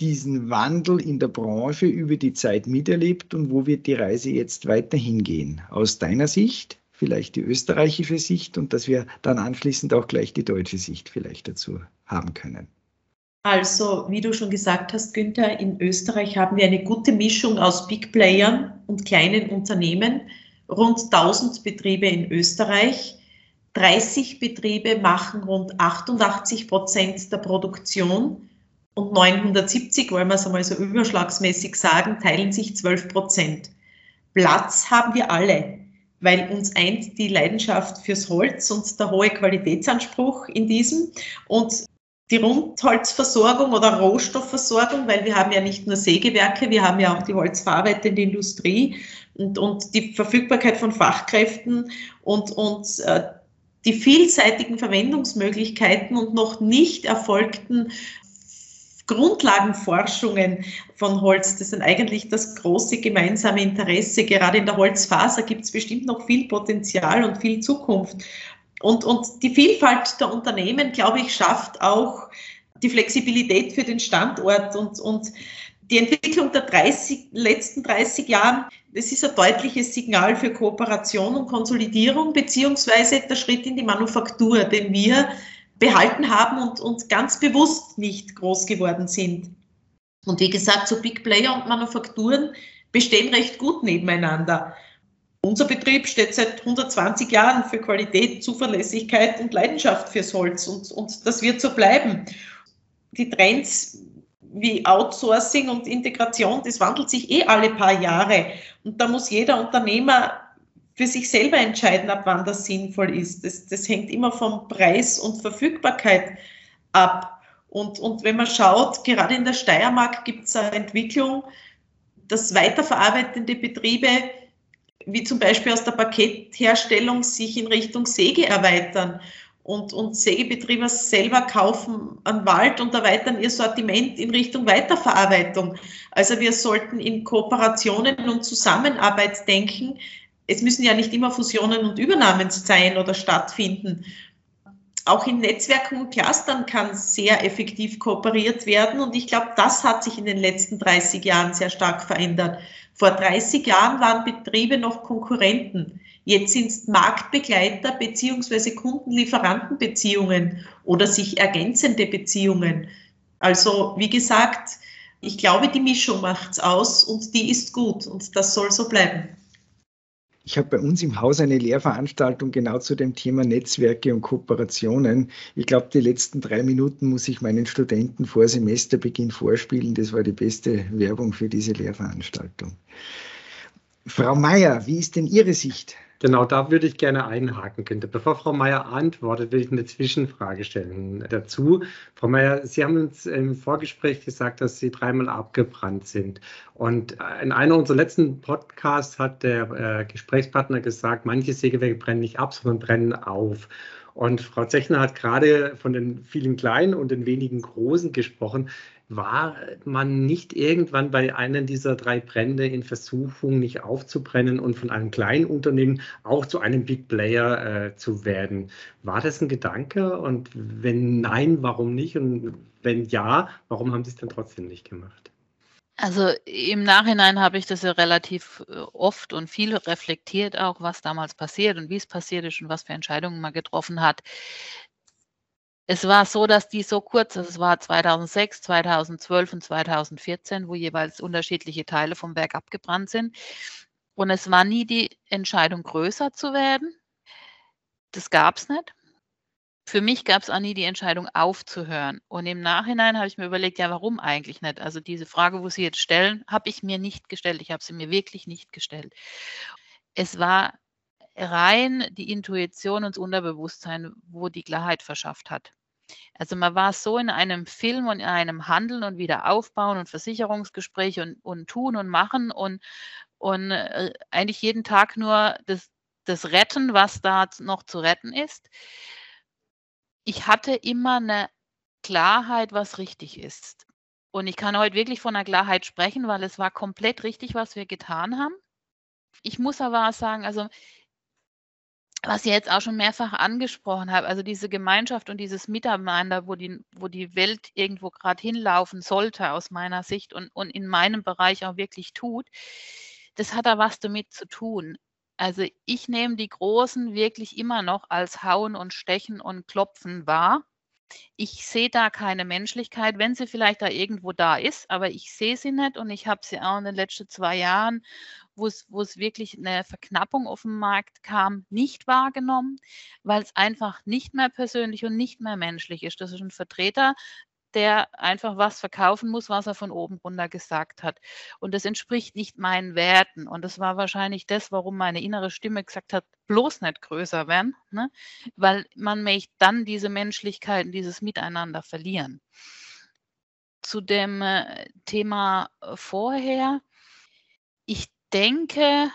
diesen Wandel in der Branche über die Zeit miterlebt und wo wird die Reise jetzt weiterhin gehen? Aus deiner Sicht, vielleicht die österreichische Sicht und dass wir dann anschließend auch gleich die deutsche Sicht vielleicht dazu haben können. Also, wie du schon gesagt hast, Günther, in Österreich haben wir eine gute Mischung aus Big Playern und kleinen Unternehmen. Rund 1000 Betriebe in Österreich. 30 Betriebe machen rund 88 Prozent der Produktion und 970, wollen wir es einmal so überschlagsmäßig sagen, teilen sich 12 Prozent. Platz haben wir alle, weil uns eint die Leidenschaft fürs Holz und der hohe Qualitätsanspruch in diesem. Und die Rundholzversorgung oder Rohstoffversorgung, weil wir haben ja nicht nur Sägewerke, wir haben ja auch die holzverarbeitende Industrie und, und die Verfügbarkeit von Fachkräften und, und äh, die vielseitigen Verwendungsmöglichkeiten und noch nicht erfolgten Grundlagenforschungen von Holz, das sind eigentlich das große gemeinsame Interesse. Gerade in der Holzfaser gibt es bestimmt noch viel Potenzial und viel Zukunft. Und, und die Vielfalt der Unternehmen, glaube ich, schafft auch die Flexibilität für den Standort und, und die Entwicklung der 30, letzten 30 Jahren, das ist ein deutliches Signal für Kooperation und Konsolidierung, beziehungsweise der Schritt in die Manufaktur, den wir behalten haben und, und ganz bewusst nicht groß geworden sind. Und wie gesagt, so Big Player und Manufakturen bestehen recht gut nebeneinander. Unser Betrieb steht seit 120 Jahren für Qualität, Zuverlässigkeit und Leidenschaft fürs Holz und, und das wird so bleiben. Die Trends wie Outsourcing und Integration, das wandelt sich eh alle paar Jahre und da muss jeder Unternehmer für sich selber entscheiden, ab wann das sinnvoll ist. Das, das hängt immer vom Preis und Verfügbarkeit ab. Und, und wenn man schaut, gerade in der Steiermark gibt es eine Entwicklung, dass weiterverarbeitende Betriebe wie zum Beispiel aus der Paketherstellung sich in Richtung Säge erweitern und, und Sägebetriebe selber kaufen an Wald und erweitern ihr Sortiment in Richtung Weiterverarbeitung. Also wir sollten in Kooperationen und Zusammenarbeit denken. Es müssen ja nicht immer Fusionen und Übernahmen sein oder stattfinden. Auch in Netzwerken und Clustern kann sehr effektiv kooperiert werden und ich glaube, das hat sich in den letzten 30 Jahren sehr stark verändert. Vor 30 Jahren waren Betriebe noch Konkurrenten. Jetzt sind es Marktbegleiter beziehungsweise Kunden-Lieferanten-Beziehungen oder sich ergänzende Beziehungen. Also wie gesagt, ich glaube, die Mischung macht es aus und die ist gut und das soll so bleiben. Ich habe bei uns im Haus eine Lehrveranstaltung genau zu dem Thema Netzwerke und Kooperationen. Ich glaube, die letzten drei Minuten muss ich meinen Studenten vor Semesterbeginn vorspielen. Das war die beste Werbung für diese Lehrveranstaltung. Frau Mayer, wie ist denn Ihre Sicht? Genau, da würde ich gerne einhaken können. Bevor Frau Mayer antwortet, will ich eine Zwischenfrage stellen dazu. Frau Mayer, Sie haben uns im Vorgespräch gesagt, dass Sie dreimal abgebrannt sind. Und in einer unserer letzten Podcasts hat der äh, Gesprächspartner gesagt, manche Sägewerke brennen nicht ab, sondern brennen auf. Und Frau Zechner hat gerade von den vielen kleinen und den wenigen großen gesprochen war man nicht irgendwann bei einem dieser drei Brände in Versuchung, nicht aufzubrennen und von einem kleinen Unternehmen auch zu einem Big Player äh, zu werden? War das ein Gedanke? Und wenn nein, warum nicht? Und wenn ja, warum haben Sie es dann trotzdem nicht gemacht? Also im Nachhinein habe ich das ja relativ äh, oft und viel reflektiert, auch was damals passiert und wie es passiert ist und was für Entscheidungen man getroffen hat. Es war so, dass die so kurz, also es war 2006, 2012 und 2014, wo jeweils unterschiedliche Teile vom Werk abgebrannt sind. Und es war nie die Entscheidung, größer zu werden. Das gab es nicht. Für mich gab es auch nie die Entscheidung, aufzuhören. Und im Nachhinein habe ich mir überlegt, ja, warum eigentlich nicht? Also diese Frage, wo Sie jetzt stellen, habe ich mir nicht gestellt. Ich habe sie mir wirklich nicht gestellt. Es war rein die Intuition und das Unterbewusstsein, wo die Klarheit verschafft hat. Also man war so in einem Film und in einem Handeln und wieder aufbauen und Versicherungsgespräche und, und tun und machen und, und äh, eigentlich jeden Tag nur das, das Retten, was da noch zu retten ist. Ich hatte immer eine Klarheit, was richtig ist. Und ich kann heute wirklich von einer Klarheit sprechen, weil es war komplett richtig, was wir getan haben. Ich muss aber sagen, also was ihr jetzt auch schon mehrfach angesprochen habt, also diese Gemeinschaft und dieses Miteinander, wo die, wo die Welt irgendwo gerade hinlaufen sollte, aus meiner Sicht und, und in meinem Bereich auch wirklich tut, das hat da was damit zu tun. Also ich nehme die Großen wirklich immer noch als Hauen und Stechen und Klopfen wahr. Ich sehe da keine Menschlichkeit, wenn sie vielleicht da irgendwo da ist, aber ich sehe sie nicht und ich habe sie auch in den letzten zwei Jahren wo es, wo es wirklich eine Verknappung auf dem Markt kam, nicht wahrgenommen, weil es einfach nicht mehr persönlich und nicht mehr menschlich ist. Das ist ein Vertreter, der einfach was verkaufen muss, was er von oben runter gesagt hat. Und das entspricht nicht meinen Werten. Und das war wahrscheinlich das, warum meine innere Stimme gesagt hat, bloß nicht größer werden, ne? weil man möchte dann diese Menschlichkeit und dieses Miteinander verlieren. Zu dem äh, Thema vorher, ich denke,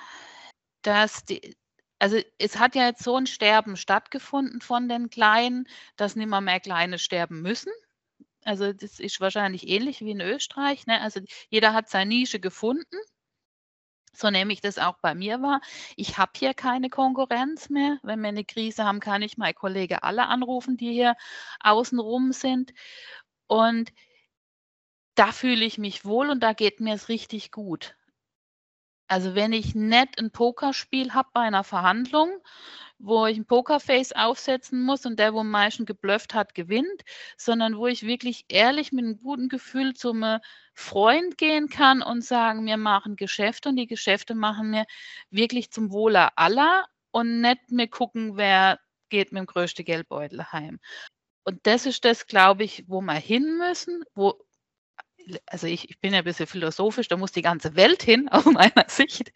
dass die, also es hat ja jetzt so ein Sterben stattgefunden von den Kleinen, dass nicht mehr, mehr Kleine sterben müssen. Also das ist wahrscheinlich ähnlich wie in Österreich. Ne? Also jeder hat seine Nische gefunden. So nehme ich das auch bei mir wahr. Ich habe hier keine Konkurrenz mehr. Wenn wir eine Krise haben, kann ich meine Kollegen alle anrufen, die hier außenrum sind. Und da fühle ich mich wohl und da geht mir es richtig gut. Also wenn ich nicht ein Pokerspiel habe bei einer Verhandlung, wo ich ein Pokerface aufsetzen muss und der, wo am meisten geblufft hat, gewinnt, sondern wo ich wirklich ehrlich mit einem guten Gefühl zum Freund gehen kann und sagen, wir machen Geschäfte und die Geschäfte machen wir wirklich zum Wohle aller und nicht mehr gucken, wer geht mit dem größten Geldbeutel heim. Und das ist das, glaube ich, wo wir hin müssen, wo also ich, ich, bin ja ein bisschen philosophisch, da muss die ganze Welt hin, aus meiner Sicht.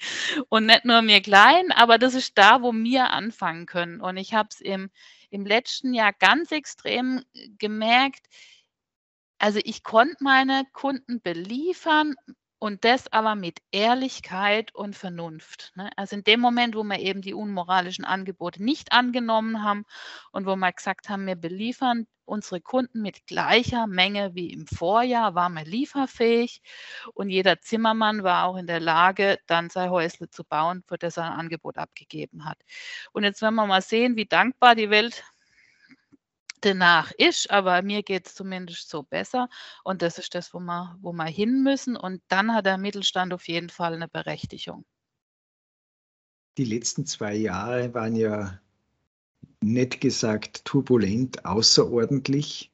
Und nicht nur mir klein, aber das ist da, wo wir anfangen können. Und ich habe es im, im letzten Jahr ganz extrem gemerkt. Also ich konnte meine Kunden beliefern und das aber mit Ehrlichkeit und Vernunft. Ne? Also in dem Moment, wo wir eben die unmoralischen Angebote nicht angenommen haben und wo wir gesagt haben, wir beliefern unsere Kunden mit gleicher Menge wie im Vorjahr, waren wir lieferfähig und jeder Zimmermann war auch in der Lage, dann sein Häusle zu bauen, für das er ein Angebot abgegeben hat. Und jetzt werden wir mal sehen, wie dankbar die Welt danach ist, aber mir geht es zumindest so besser. Und das ist das, wo wir, wo wir hin müssen. Und dann hat der Mittelstand auf jeden Fall eine Berechtigung. Die letzten zwei Jahre waren ja nett gesagt turbulent, außerordentlich.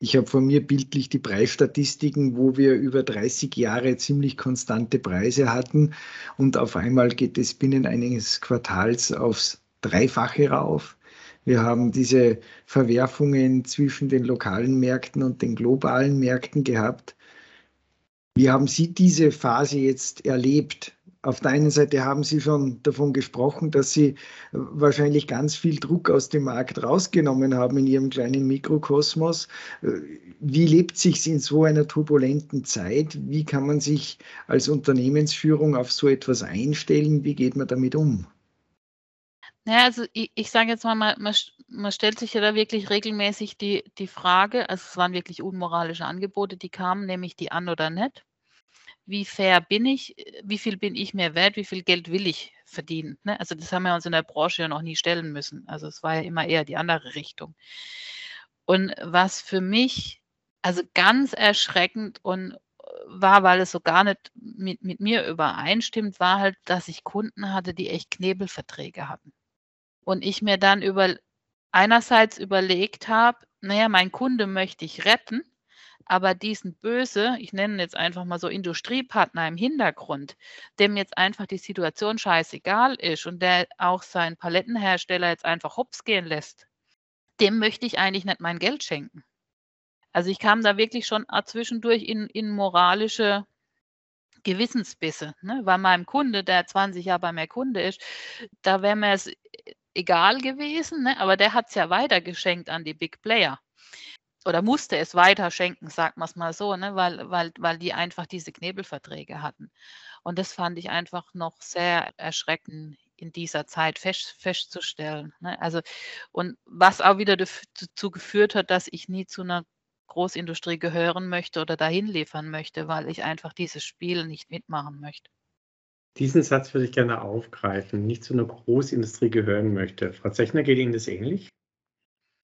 Ich habe von mir bildlich die Preisstatistiken, wo wir über 30 Jahre ziemlich konstante Preise hatten und auf einmal geht es binnen eines Quartals aufs Dreifache rauf. Wir haben diese Verwerfungen zwischen den lokalen Märkten und den globalen Märkten gehabt. Wie haben Sie diese Phase jetzt erlebt? Auf der einen Seite haben Sie schon davon gesprochen, dass Sie wahrscheinlich ganz viel Druck aus dem Markt rausgenommen haben in Ihrem kleinen Mikrokosmos. Wie lebt sich in so einer turbulenten Zeit? Wie kann man sich als Unternehmensführung auf so etwas einstellen? Wie geht man damit um? Ja, also ich, ich sage jetzt mal, man, man, stellt sich ja da wirklich regelmäßig die, die Frage, also es waren wirklich unmoralische Angebote, die kamen, nehme ich die an oder nicht? Wie fair bin ich? Wie viel bin ich mir wert? Wie viel Geld will ich verdienen? Ne? Also das haben wir uns in der Branche ja noch nie stellen müssen. Also es war ja immer eher die andere Richtung. Und was für mich also ganz erschreckend und war, weil es so gar nicht mit, mit mir übereinstimmt, war halt, dass ich Kunden hatte, die echt Knebelverträge hatten. Und ich mir dann über, einerseits überlegt habe, naja, mein Kunde möchte ich retten, aber diesen böse, ich nenne jetzt einfach mal so Industriepartner im Hintergrund, dem jetzt einfach die Situation scheißegal ist und der auch seinen Palettenhersteller jetzt einfach hops gehen lässt, dem möchte ich eigentlich nicht mein Geld schenken. Also ich kam da wirklich schon zwischendurch in, in moralische Gewissensbisse. Ne? Weil meinem Kunde, der 20 Jahre bei mir Kunde ist, da wäre mir es egal gewesen, ne? aber der hat es ja weitergeschenkt an die Big Player. Oder musste es weiter schenken, sagt man es mal so, ne? weil, weil, weil die einfach diese Knebelverträge hatten. Und das fand ich einfach noch sehr erschreckend in dieser Zeit fest, festzustellen. Ne? Also, und was auch wieder dazu geführt hat, dass ich nie zu einer Großindustrie gehören möchte oder dahin liefern möchte, weil ich einfach dieses Spiel nicht mitmachen möchte. Diesen Satz würde ich gerne aufgreifen, nicht zu einer Großindustrie gehören möchte. Frau Zechner, geht Ihnen das ähnlich?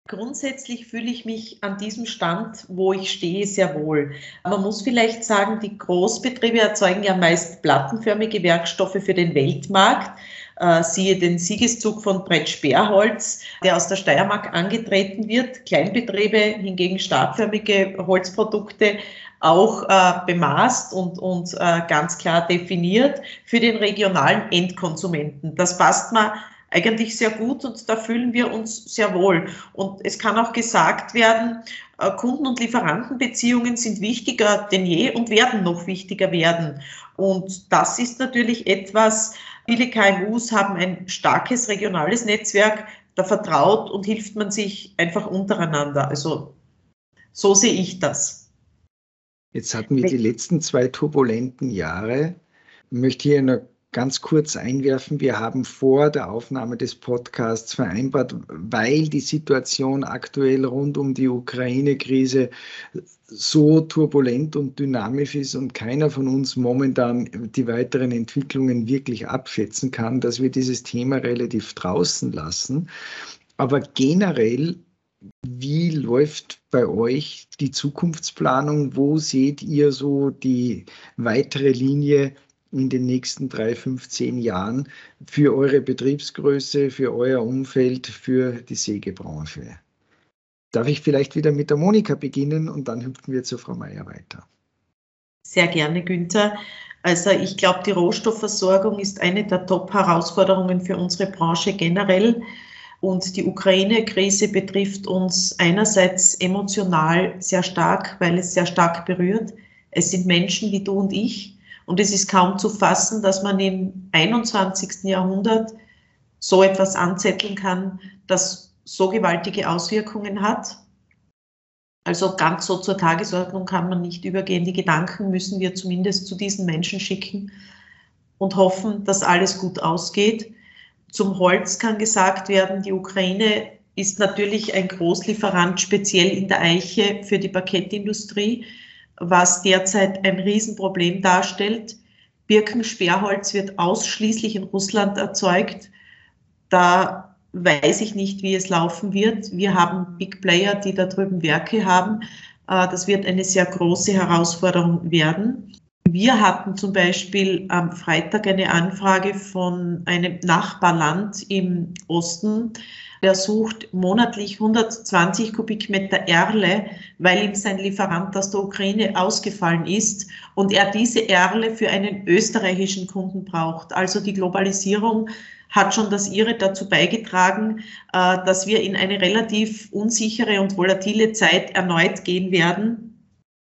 Grundsätzlich fühle ich mich an diesem Stand, wo ich stehe, sehr wohl. Man muss vielleicht sagen, die Großbetriebe erzeugen ja meist plattenförmige Werkstoffe für den Weltmarkt. Äh, siehe den Siegeszug von Brett Sperrholz, der aus der Steiermark angetreten wird. Kleinbetriebe hingegen stabförmige Holzprodukte auch äh, bemaßt und, und äh, ganz klar definiert für den regionalen Endkonsumenten. Das passt mir eigentlich sehr gut und da fühlen wir uns sehr wohl. Und es kann auch gesagt werden, äh, Kunden- und Lieferantenbeziehungen sind wichtiger denn je und werden noch wichtiger werden. Und das ist natürlich etwas, viele KMUs haben ein starkes regionales Netzwerk, da vertraut und hilft man sich einfach untereinander. Also so sehe ich das. Jetzt hatten wir die letzten zwei turbulenten Jahre. Ich möchte hier noch ganz kurz einwerfen. Wir haben vor der Aufnahme des Podcasts vereinbart, weil die Situation aktuell rund um die Ukraine-Krise so turbulent und dynamisch ist und keiner von uns momentan die weiteren Entwicklungen wirklich abschätzen kann, dass wir dieses Thema relativ draußen lassen. Aber generell wie läuft bei euch die Zukunftsplanung? Wo seht ihr so die weitere Linie in den nächsten drei, fünf, zehn Jahren für eure Betriebsgröße, für euer Umfeld, für die Sägebranche? Darf ich vielleicht wieder mit der Monika beginnen und dann hüpfen wir zu Frau Meier weiter. Sehr gerne, Günther. Also ich glaube, die Rohstoffversorgung ist eine der Top-Herausforderungen für unsere Branche generell. Und die Ukraine-Krise betrifft uns einerseits emotional sehr stark, weil es sehr stark berührt. Es sind Menschen wie du und ich. Und es ist kaum zu fassen, dass man im 21. Jahrhundert so etwas anzetteln kann, das so gewaltige Auswirkungen hat. Also ganz so zur Tagesordnung kann man nicht übergehen. Die Gedanken müssen wir zumindest zu diesen Menschen schicken und hoffen, dass alles gut ausgeht. Zum Holz kann gesagt werden, die Ukraine ist natürlich ein Großlieferant, speziell in der Eiche für die Parkettindustrie, was derzeit ein Riesenproblem darstellt. Birkensperrholz wird ausschließlich in Russland erzeugt. Da weiß ich nicht, wie es laufen wird. Wir haben Big Player, die da drüben Werke haben. Äh, das wird eine sehr große Herausforderung werden. Wir hatten zum Beispiel am Freitag eine Anfrage von einem Nachbarland im Osten, der sucht monatlich 120 Kubikmeter Erle, weil ihm sein Lieferant aus der Ukraine ausgefallen ist und er diese Erle für einen österreichischen Kunden braucht. Also die Globalisierung hat schon das ihre dazu beigetragen, äh, dass wir in eine relativ unsichere und volatile Zeit erneut gehen werden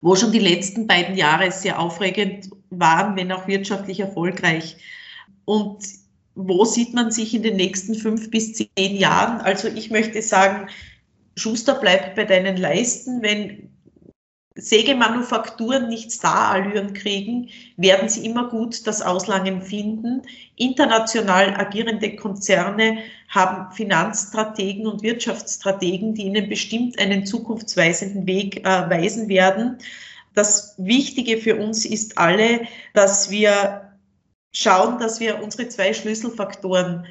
wo schon die letzten beiden Jahre sehr aufregend waren, wenn auch wirtschaftlich erfolgreich. Und wo sieht man sich in den nächsten fünf bis zehn Jahren? Also ich möchte sagen, Schuster bleibt bei deinen Leisten. Wenn Sägemanufakturen nicht Starallüren kriegen, werden sie immer gut das Auslangen finden. International agierende Konzerne haben Finanzstrategen und Wirtschaftsstrategen, die ihnen bestimmt einen zukunftsweisenden Weg äh, weisen werden. Das Wichtige für uns ist alle, dass wir schauen, dass wir unsere zwei Schlüsselfaktoren,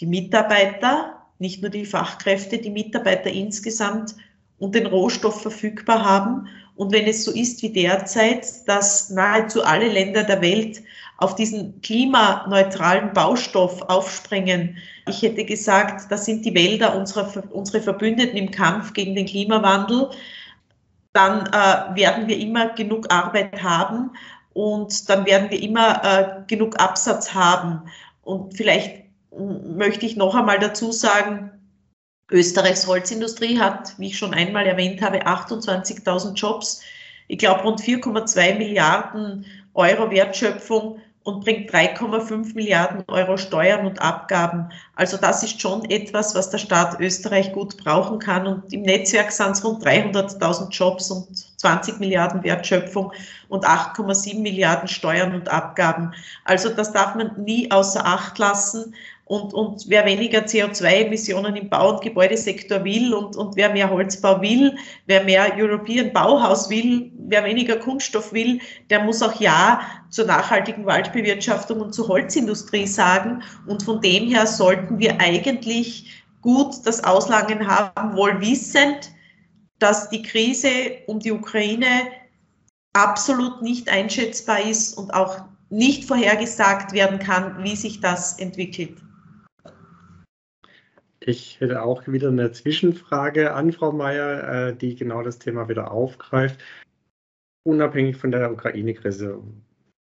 die Mitarbeiter, nicht nur die Fachkräfte, die Mitarbeiter insgesamt und den Rohstoff verfügbar haben und wenn es so ist wie derzeit, dass nahezu alle Länder der Welt auf diesen klimaneutralen Baustoff aufspringen, ich hätte gesagt, das sind die Wälder unserer, unsere Verbündeten im Kampf gegen den Klimawandel, dann äh, werden wir immer genug Arbeit haben und dann werden wir immer äh, genug Absatz haben. Und vielleicht möchte ich noch einmal dazu sagen, Österreichs Holzindustrie hat, wie ich schon einmal erwähnt habe, 28.000 Jobs, ich glaube rund 4,2 Milliarden Euro Wertschöpfung und bringt 3,5 Milliarden Euro Steuern und Abgaben. Also das ist schon etwas, was der Staat Österreich gut brauchen kann. Und im Netzwerk sind es rund 300.000 Jobs und 20 Milliarden Wertschöpfung und 8,7 Milliarden Steuern und Abgaben. Also das darf man nie außer Acht lassen. Und, und wer weniger CO2-Emissionen im Bau- und Gebäudesektor will und, und wer mehr Holzbau will, wer mehr European Bauhaus will, wer weniger Kunststoff will, der muss auch Ja zur nachhaltigen Waldbewirtschaftung und zur Holzindustrie sagen. Und von dem her sollten wir eigentlich gut das Auslangen haben, wohl wissend, dass die Krise um die Ukraine absolut nicht einschätzbar ist und auch nicht vorhergesagt werden kann, wie sich das entwickelt. Ich hätte auch wieder eine Zwischenfrage an Frau Mayer, äh, die genau das Thema wieder aufgreift. Unabhängig von der Ukraine-Krise,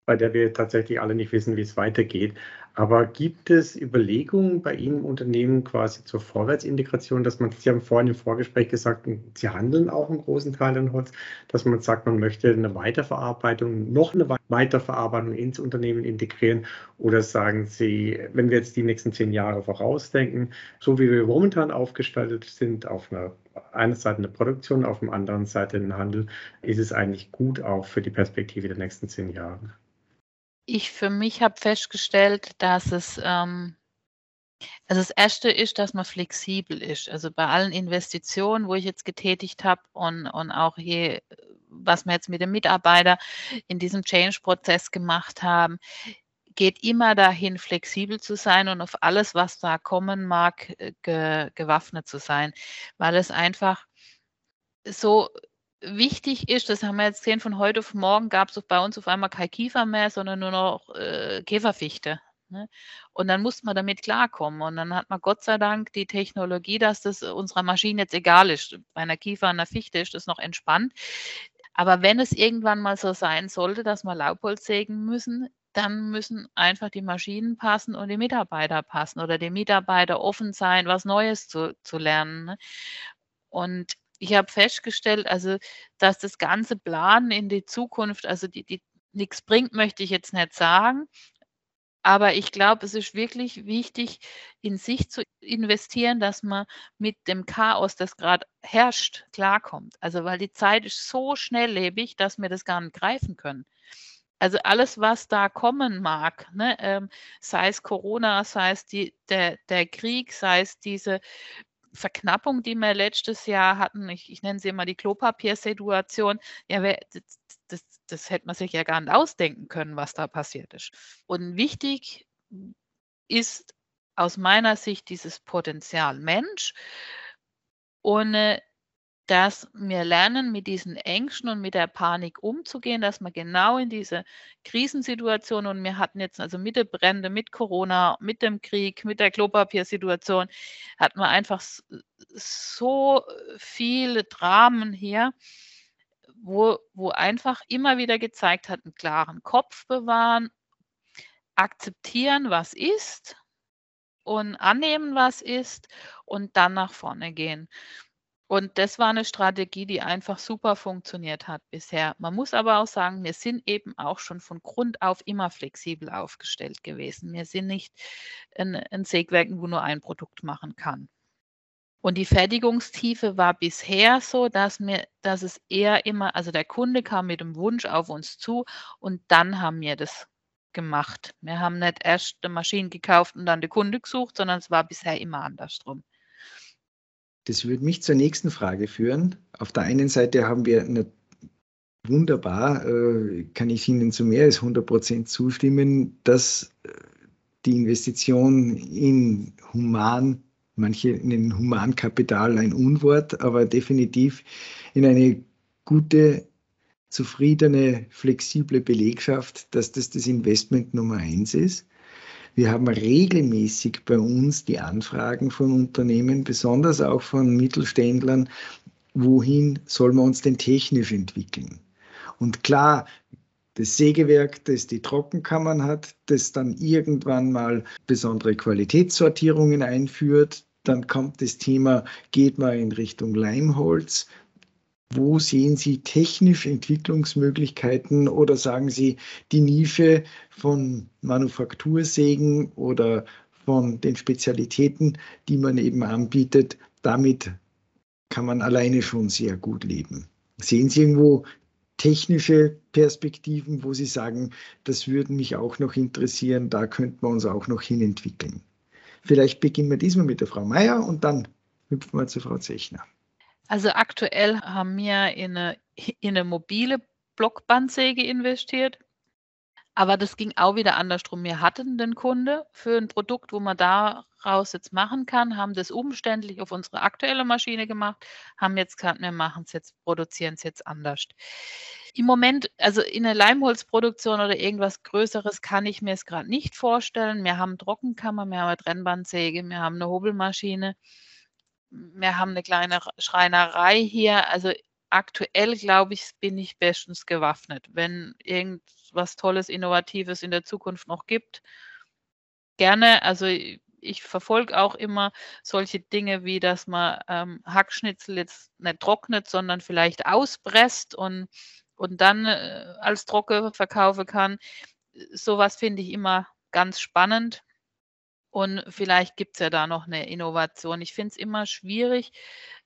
bei der wir tatsächlich alle nicht wissen, wie es weitergeht. Aber gibt es Überlegungen bei Ihnen Unternehmen quasi zur Vorwärtsintegration, dass man, Sie haben vorhin im Vorgespräch gesagt, Sie handeln auch einen großen Teil an Holz, dass man sagt, man möchte eine Weiterverarbeitung, noch eine Weiterverarbeitung ins Unternehmen integrieren? Oder sagen Sie, wenn wir jetzt die nächsten zehn Jahre vorausdenken, so wie wir momentan aufgestaltet sind, auf einer einer Seite eine Produktion, auf der anderen Seite den Handel, ist es eigentlich gut auch für die Perspektive der nächsten zehn Jahre? Ich für mich habe festgestellt, dass es ähm, also das Erste ist, dass man flexibel ist. Also bei allen Investitionen, wo ich jetzt getätigt habe und, und auch hier, was wir jetzt mit dem Mitarbeiter in diesem Change-Prozess gemacht haben, geht immer dahin, flexibel zu sein und auf alles, was da kommen mag, äh, ge, gewaffnet zu sein, weil es einfach so wichtig ist, das haben wir jetzt gesehen, von heute auf morgen gab es bei uns auf einmal kein Kiefer mehr, sondern nur noch äh, Käferfichte. Ne? Und dann muss man damit klarkommen. Und dann hat man Gott sei Dank die Technologie, dass das unserer Maschine jetzt egal ist. Bei einer Kiefer, einer Fichte ist das noch entspannt. Aber wenn es irgendwann mal so sein sollte, dass wir Laubholz sägen müssen, dann müssen einfach die Maschinen passen und die Mitarbeiter passen oder die Mitarbeiter offen sein, was Neues zu, zu lernen. Ne? Und ich habe festgestellt, also, dass das ganze Planen in die Zukunft, also die, die nichts bringt, möchte ich jetzt nicht sagen, aber ich glaube, es ist wirklich wichtig, in sich zu investieren, dass man mit dem Chaos, das gerade herrscht, klarkommt. Also, weil die Zeit ist so schnelllebig, dass wir das gar nicht greifen können. Also alles, was da kommen mag, ne, ähm, sei es Corona, sei es die, der, der Krieg, sei es diese Verknappung, die wir letztes Jahr hatten, ich, ich nenne sie immer die Klopapiersituation, ja, wer, das, das hätte man sich ja gar nicht ausdenken können, was da passiert ist. Und wichtig ist aus meiner Sicht dieses Potenzial Mensch, ohne dass wir lernen, mit diesen Ängsten und mit der Panik umzugehen, dass man genau in diese Krisensituation und wir hatten jetzt also mit der Brände, mit Corona, mit dem Krieg, mit der Klopapiersituation, hatten wir einfach so viele Dramen hier, wo, wo einfach immer wieder gezeigt hat, einen klaren Kopf bewahren, akzeptieren, was ist und annehmen, was ist und dann nach vorne gehen. Und das war eine Strategie, die einfach super funktioniert hat bisher. Man muss aber auch sagen, wir sind eben auch schon von Grund auf immer flexibel aufgestellt gewesen. Wir sind nicht ein, ein Sägwerk, wo nur ein Produkt machen kann. Und die Fertigungstiefe war bisher so, dass mir, dass es eher immer, also der Kunde kam mit dem Wunsch auf uns zu und dann haben wir das gemacht. Wir haben nicht erst eine Maschine gekauft und dann den Kunde gesucht, sondern es war bisher immer andersrum. Das würde mich zur nächsten Frage führen. Auf der einen Seite haben wir eine wunderbar, äh, kann ich Ihnen zu mehr als 100 Prozent zustimmen, dass äh, die Investition in human manche nennen Humankapital ein Unwort, aber definitiv in eine gute, zufriedene, flexible Belegschaft, dass das das Investment Nummer eins ist. Wir haben regelmäßig bei uns die Anfragen von Unternehmen, besonders auch von Mittelständlern, wohin soll man uns denn technisch entwickeln? Und klar, das Sägewerk, das die Trockenkammern hat, das dann irgendwann mal besondere Qualitätssortierungen einführt, dann kommt das Thema, geht mal in Richtung Leimholz. Wo sehen Sie technisch Entwicklungsmöglichkeiten oder sagen Sie die Nische von Manufaktursägen oder von den Spezialitäten, die man eben anbietet, damit kann man alleine schon sehr gut leben. Sehen Sie irgendwo technische Perspektiven, wo Sie sagen, das würde mich auch noch interessieren, da könnten wir uns auch noch hin entwickeln? Vielleicht beginnen wir diesmal mit der Frau Meier und dann hüpfen wir zu Frau Zechner. Also aktuell haben wir in eine, in eine mobile Blockbandsäge investiert. Aber das ging auch wieder andersrum. Wir hatten den Kunde für ein Produkt, wo man daraus jetzt machen kann, haben das umständlich auf unsere aktuelle Maschine gemacht, haben jetzt gesagt, wir machen es jetzt, produzieren es jetzt anders. Im Moment, also in der Leimholzproduktion oder irgendwas Größeres kann ich mir es gerade nicht vorstellen. Wir haben Trockenkammer, wir haben eine Trennbandsäge, wir haben eine Hobelmaschine, wir haben eine kleine Schreinerei hier. Also aktuell, glaube ich, bin ich bestens gewaffnet. Wenn irgendwas Tolles, Innovatives in der Zukunft noch gibt, gerne. Also ich verfolge auch immer solche Dinge wie, dass man ähm, Hackschnitzel jetzt nicht trocknet, sondern vielleicht auspresst und, und dann äh, als Trocke verkaufen kann. Sowas finde ich immer ganz spannend. Und vielleicht gibt es ja da noch eine Innovation. Ich finde es immer schwierig,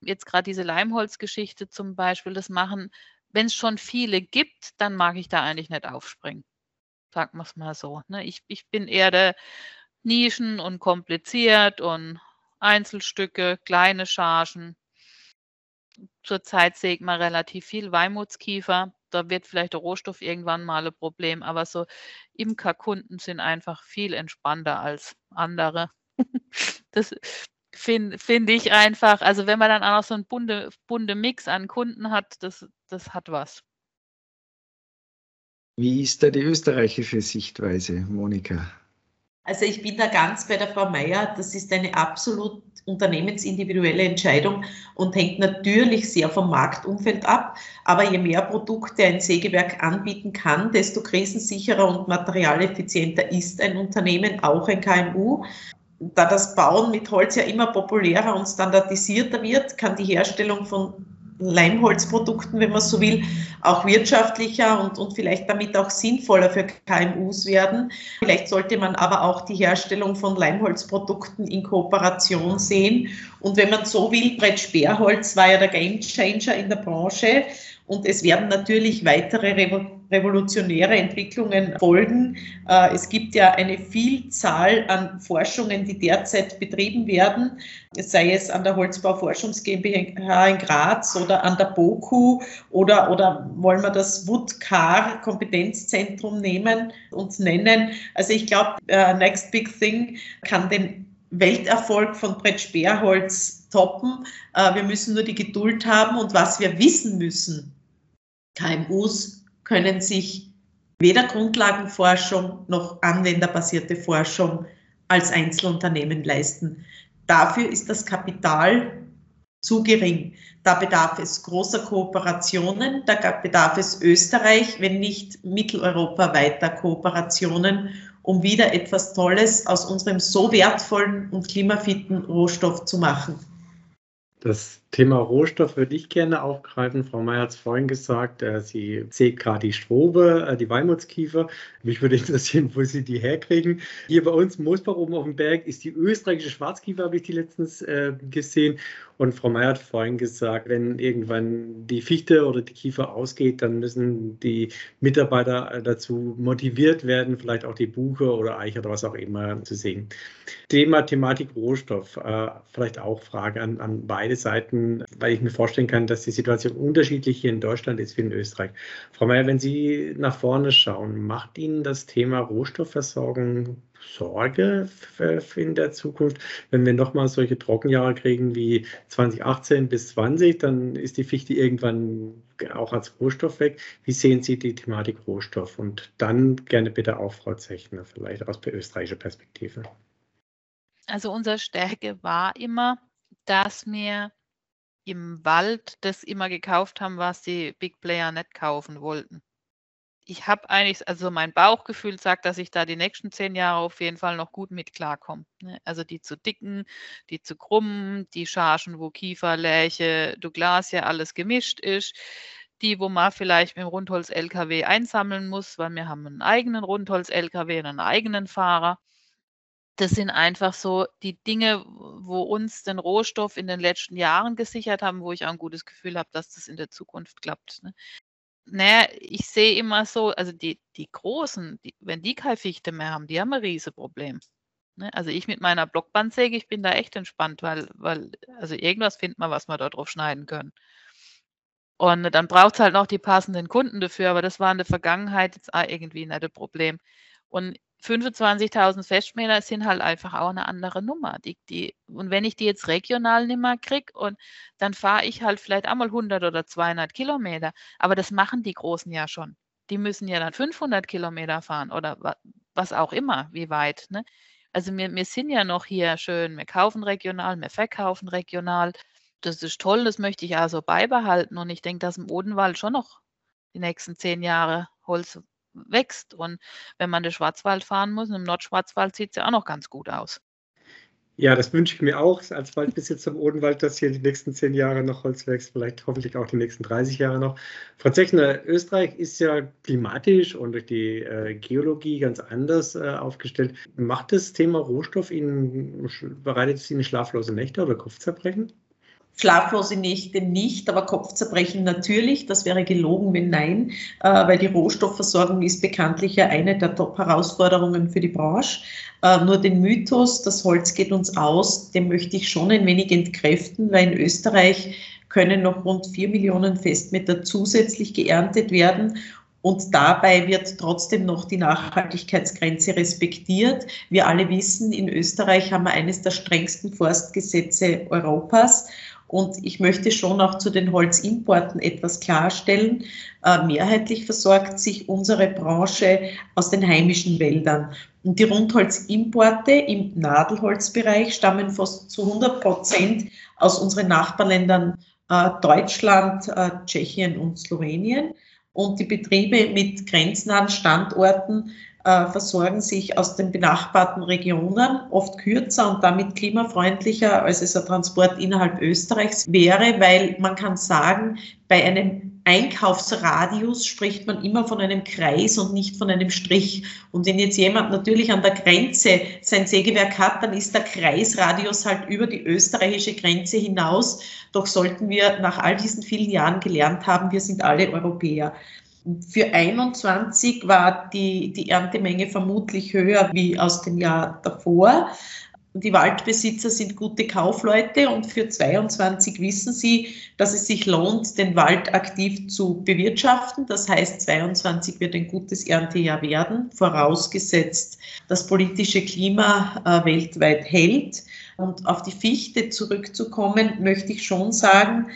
jetzt gerade diese Leimholzgeschichte zum Beispiel, das machen wenn es schon viele gibt, dann mag ich da eigentlich nicht aufspringen. sagen wir es mal so. Ne? Ich, ich bin eher der Nischen und kompliziert und Einzelstücke, kleine Chargen. Zurzeit ich mal relativ viel Weimutskiefer. Da wird vielleicht der Rohstoff irgendwann mal ein Problem, aber so Imkerkunden sind einfach viel entspannter als andere. das finde find ich einfach, also wenn man dann auch noch so einen bunte, bunte Mix an Kunden hat, das, das hat was. Wie ist da die österreichische Sichtweise, Monika? Also ich bin da ganz bei der Frau Meier. Das ist eine absolut unternehmensindividuelle Entscheidung und hängt natürlich sehr vom Marktumfeld ab. Aber je mehr Produkte ein Sägewerk anbieten kann, desto krisensicherer und materialeffizienter ist ein Unternehmen, auch ein KMU. Da das Bauen mit Holz ja immer populärer und standardisierter wird, kann die Herstellung von Leimholzprodukten, wenn man so will, auch wirtschaftlicher und, und vielleicht damit auch sinnvoller für KMUs werden. Vielleicht sollte man aber auch die Herstellung von Leimholzprodukten in Kooperation sehen. Und wenn man so will, Brett Sperrholz war ja der Gamechanger in der Branche und es werden natürlich weitere revolutionäre Entwicklungen folgen. Äh, es gibt ja eine Vielzahl an Forschungen, die derzeit betrieben werden, sei es an der Holzbauforschungs GmbH in Graz oder an der BOKU oder, oder wollen wir das Woodcar Kompetenzzentrum nehmen und nennen. Also ich glaube, äh, Next Big Thing kann den Welterfolg von Brett Sperrholz toppen. Äh, wir müssen nur die Geduld haben und was wir wissen müssen, KMUs können sich weder Grundlagenforschung noch anwenderbasierte Forschung als Einzelunternehmen leisten. Dafür ist das Kapital zu gering. Da bedarf es großer Kooperationen, da bedarf es Österreich, wenn nicht Mitteleuropa weiter Kooperationen, um wieder etwas Tolles aus unserem so wertvollen und klimafitten Rohstoff zu machen. Das Thema Rohstoff würde ich gerne aufgreifen. Frau May hat es vorhin gesagt, äh, sie zählt gerade die Strobe, äh, die Weimutskiefer. Mich würde interessieren, wo Sie die herkriegen. Hier bei uns, Moosbach oben auf dem Berg, ist die österreichische Schwarzkiefer, habe ich die letztens äh, gesehen. Und Frau May hat vorhin gesagt, wenn irgendwann die Fichte oder die Kiefer ausgeht, dann müssen die Mitarbeiter äh, dazu motiviert werden, vielleicht auch die Buche oder Eiche oder was auch immer zu sehen. Thema Thematik Rohstoff, äh, vielleicht auch Frage an, an beide Seiten weil ich mir vorstellen kann, dass die Situation unterschiedlich hier in Deutschland ist wie in Österreich. Frau Mayer, wenn Sie nach vorne schauen, macht Ihnen das Thema Rohstoffversorgung Sorge in der Zukunft? Wenn wir nochmal solche Trockenjahre kriegen wie 2018 bis 2020, dann ist die Fichte irgendwann auch als Rohstoff weg. Wie sehen Sie die Thematik Rohstoff? Und dann gerne bitte auch Frau Zechner, vielleicht aus der österreichischen Perspektive. Also unsere Stärke war immer, dass wir im Wald das immer gekauft haben, was die Big Player nicht kaufen wollten. Ich habe eigentlich, also mein Bauchgefühl sagt, dass ich da die nächsten zehn Jahre auf jeden Fall noch gut mit klarkomme. Ne? Also die zu dicken, die zu krummen, die Chargen, wo Kiefer, Lärche, Douglasia alles gemischt ist, die, wo man vielleicht mit dem Rundholz-LKW einsammeln muss, weil wir haben einen eigenen Rundholz-LKW, einen eigenen Fahrer das sind einfach so die Dinge, wo uns den Rohstoff in den letzten Jahren gesichert haben, wo ich auch ein gutes Gefühl habe, dass das in der Zukunft klappt. Ne? Naja, ich sehe immer so, also die, die Großen, die, wenn die keine Fichte mehr haben, die haben ein Riesenproblem. Ne? Also ich mit meiner Blockbandsäge, ich bin da echt entspannt, weil, weil also irgendwas findet man, was wir da drauf schneiden können. Und dann braucht es halt noch die passenden Kunden dafür, aber das war in der Vergangenheit jetzt auch irgendwie nicht ein Problem. Und 25.000 Festmeter sind halt einfach auch eine andere Nummer. Die, die, und wenn ich die jetzt regional nicht mehr kriege, und dann fahre ich halt vielleicht einmal 100 oder 200 Kilometer. Aber das machen die Großen ja schon. Die müssen ja dann 500 Kilometer fahren oder was auch immer, wie weit. Ne? Also wir, wir sind ja noch hier schön, wir kaufen regional, wir verkaufen regional. Das ist toll, das möchte ich also beibehalten. Und ich denke, dass im Odenwald schon noch die nächsten zehn Jahre Holz wächst. Und wenn man den Schwarzwald fahren muss, im Nordschwarzwald sieht es ja auch noch ganz gut aus. Ja, das wünsche ich mir auch als Waldbesitzer im Odenwald, dass hier die nächsten zehn Jahre noch Holz wächst, vielleicht hoffentlich auch die nächsten 30 Jahre noch. Frau Zechner, Österreich ist ja klimatisch und durch die äh, Geologie ganz anders äh, aufgestellt. Macht das Thema Rohstoff Ihnen, bereitet es Ihnen schlaflose Nächte oder Kopfzerbrechen? Schlaflose Nächte nicht, aber Kopfzerbrechen natürlich. Das wäre gelogen, wenn nein, äh, weil die Rohstoffversorgung ist bekanntlich ja eine der Top-Herausforderungen für die Branche. Äh, nur den Mythos, das Holz geht uns aus, den möchte ich schon ein wenig entkräften, weil in Österreich können noch rund vier Millionen Festmeter zusätzlich geerntet werden und dabei wird trotzdem noch die Nachhaltigkeitsgrenze respektiert. Wir alle wissen, in Österreich haben wir eines der strengsten Forstgesetze Europas. Und ich möchte schon auch zu den Holzimporten etwas klarstellen. Äh, mehrheitlich versorgt sich unsere Branche aus den heimischen Wäldern. Und die Rundholzimporte im Nadelholzbereich stammen fast zu 100 Prozent aus unseren Nachbarländern äh, Deutschland, äh, Tschechien und Slowenien. Und die Betriebe mit grenznahen Standorten äh, versorgen sich aus den benachbarten Regionen, oft kürzer und damit klimafreundlicher, als es ein Transport innerhalb Österreichs wäre, weil man kann sagen, bei einem Einkaufsradius spricht man immer von einem Kreis und nicht von einem Strich. Und wenn jetzt jemand natürlich an der Grenze sein Sägewerk hat, dann ist der Kreisradius halt über die österreichische Grenze hinaus. Doch sollten wir nach all diesen vielen Jahren gelernt haben, wir sind alle Europäer. Für 21 war die, die Erntemenge vermutlich höher wie aus dem Jahr davor. Die Waldbesitzer sind gute Kaufleute und für 22 wissen sie, dass es sich lohnt, den Wald aktiv zu bewirtschaften. Das heißt, 22 wird ein gutes Erntejahr werden, vorausgesetzt, das politische Klima äh, weltweit hält. Und auf die Fichte zurückzukommen, möchte ich schon sagen,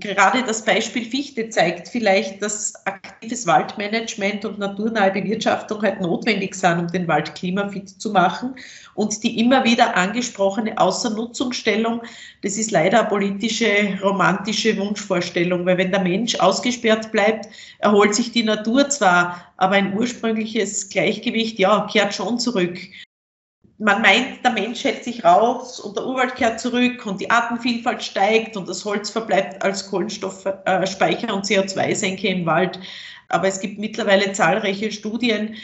gerade das Beispiel Fichte zeigt vielleicht, dass aktives Waldmanagement und naturnahe Bewirtschaftung halt notwendig sind, um den Wald klimafit zu machen. Und die immer wieder angesprochene Außernutzungsstellung, das ist leider eine politische, romantische Wunschvorstellung, weil wenn der Mensch ausgesperrt bleibt, erholt sich die Natur zwar, aber ein ursprüngliches Gleichgewicht, ja, kehrt schon zurück man meint, der Mensch hält sich raus und der Urwald kehrt zurück und die Artenvielfalt steigt und das Holz verbleibt als Kohlenstoffspeicher und CO2-Senke im Wald. Aber es gibt mittlerweile zahlreiche Studien,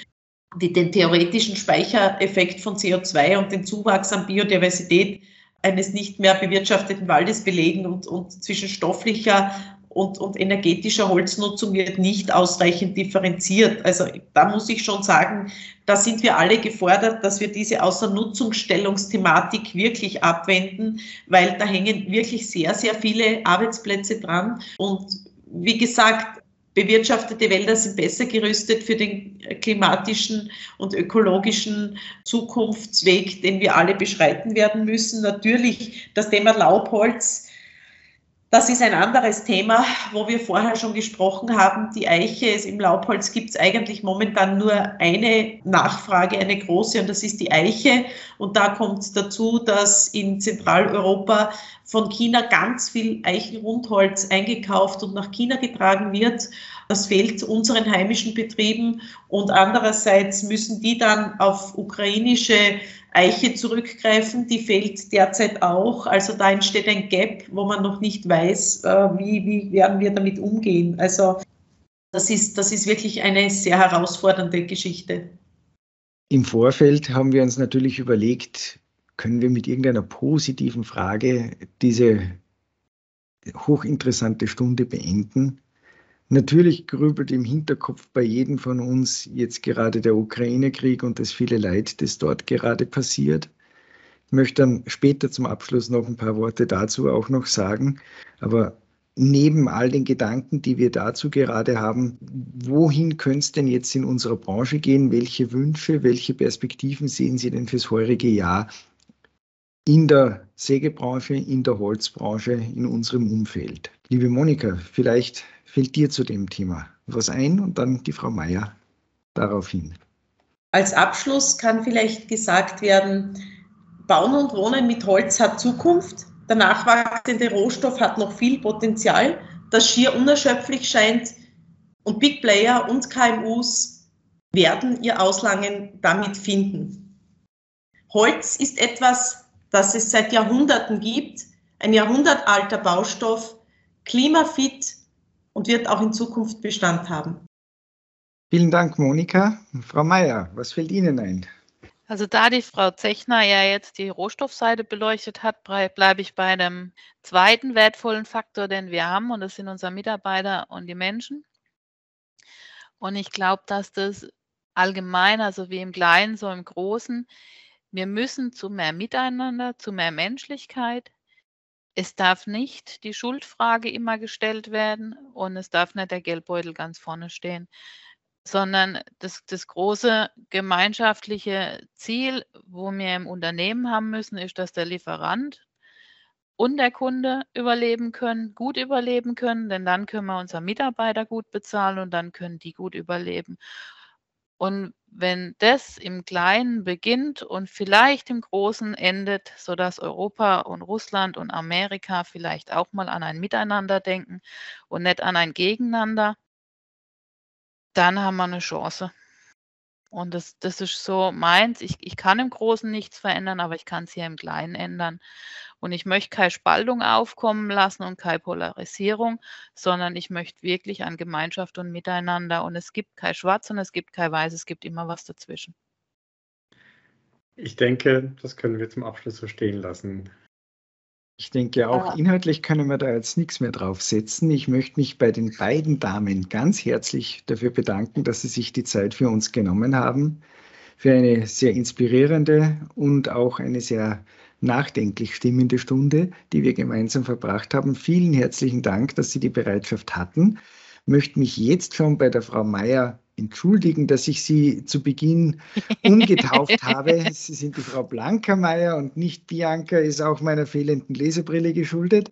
die den theoretischen Speichereffekt von CO2 und den Zuwachs an Biodiversität eines nicht mehr bewirtschafteten Waldes belegen und, und zwischen stofflicher und, und energetischer Holznutzung wird nicht ausreichend differenziert. Also da muss ich schon sagen, da sind wir alle gefordert, dass wir diese Außernutzungsstellungsthematik wirklich abwenden, weil da hängen wirklich sehr, sehr viele Arbeitsplätze dran. Und wie gesagt, bewirtschaftete Wälder sind besser gerüstet für den klimatischen und ökologischen Zukunftsweg, den wir alle beschreiten werden müssen. Natürlich das Thema Laubholz das ist ein anderes Thema, wo wir vorher schon gesprochen haben. Die Eiche, im Laubholz gibt es eigentlich momentan nur eine Nachfrage, eine große, und das ist die Eiche. Und da kommt dazu, dass in Zentraleuropa von China ganz viel Eichenrundholz eingekauft und nach China getragen wird. Das fehlt unseren heimischen Betrieben. Und andererseits müssen die dann auf ukrainische Eiche zurückgreifen, die fehlt derzeit auch. Also da entsteht ein Gap, wo man noch nicht weiß, äh, wie, wie werden wir damit umgehen. Also das ist, das ist wirklich eine sehr herausfordernde Geschichte. Im Vorfeld haben wir uns natürlich überlegt, können wir mit irgendeiner positiven Frage diese hochinteressante Stunde beenden. Natürlich grübelt im Hinterkopf bei jedem von uns jetzt gerade der Ukraine-Krieg und das viele Leid, das dort gerade passiert. Ich möchte dann später zum Abschluss noch ein paar Worte dazu auch noch sagen. Aber neben all den Gedanken, die wir dazu gerade haben, wohin könnte es denn jetzt in unserer Branche gehen? Welche Wünsche, welche Perspektiven sehen Sie denn fürs heurige Jahr in der Sägebranche, in der Holzbranche, in unserem Umfeld? Liebe Monika, vielleicht fällt dir zu dem Thema was ein und dann die Frau Meier daraufhin. Als Abschluss kann vielleicht gesagt werden, Bauen und Wohnen mit Holz hat Zukunft. Der nachwachsende Rohstoff hat noch viel Potenzial, das schier unerschöpflich scheint. Und Big Player und KMUs werden ihr Auslangen damit finden. Holz ist etwas, das es seit Jahrhunderten gibt, ein jahrhundertalter Baustoff, klimafit und wird auch in Zukunft Bestand haben. Vielen Dank, Monika. Frau Mayer, was fällt Ihnen ein? Also da die Frau Zechner ja jetzt die Rohstoffseite beleuchtet hat, bleibe ich bei dem zweiten wertvollen Faktor, den wir haben, und das sind unsere Mitarbeiter und die Menschen. Und ich glaube, dass das allgemein, also wie im Kleinen, so im Großen, wir müssen zu mehr Miteinander, zu mehr Menschlichkeit. Es darf nicht die Schuldfrage immer gestellt werden und es darf nicht der Geldbeutel ganz vorne stehen, sondern das, das große gemeinschaftliche Ziel, wo wir im Unternehmen haben müssen, ist, dass der Lieferant und der Kunde überleben können, gut überleben können, denn dann können wir unsere Mitarbeiter gut bezahlen und dann können die gut überleben. Und wenn das im Kleinen beginnt und vielleicht im Großen endet, sodass Europa und Russland und Amerika vielleicht auch mal an ein Miteinander denken und nicht an ein Gegeneinander, dann haben wir eine Chance. Und das, das ist so meins. Ich, ich kann im Großen nichts verändern, aber ich kann es hier im Kleinen ändern. Und ich möchte keine Spaltung aufkommen lassen und keine Polarisierung, sondern ich möchte wirklich an Gemeinschaft und Miteinander. Und es gibt kein Schwarz und es gibt kein Weiß, es gibt immer was dazwischen. Ich denke, das können wir zum Abschluss so stehen lassen. Ich denke auch, inhaltlich können wir da jetzt nichts mehr draufsetzen. Ich möchte mich bei den beiden Damen ganz herzlich dafür bedanken, dass sie sich die Zeit für uns genommen haben, für eine sehr inspirierende und auch eine sehr nachdenklich stimmende Stunde, die wir gemeinsam verbracht haben. Vielen herzlichen Dank, dass Sie die Bereitschaft hatten. Ich möchte mich jetzt schon bei der Frau Meier entschuldigen, dass ich Sie zu Beginn umgetauft habe. Sie sind die Frau Blanca Meier und nicht Bianca, ist auch meiner fehlenden Lesebrille geschuldet.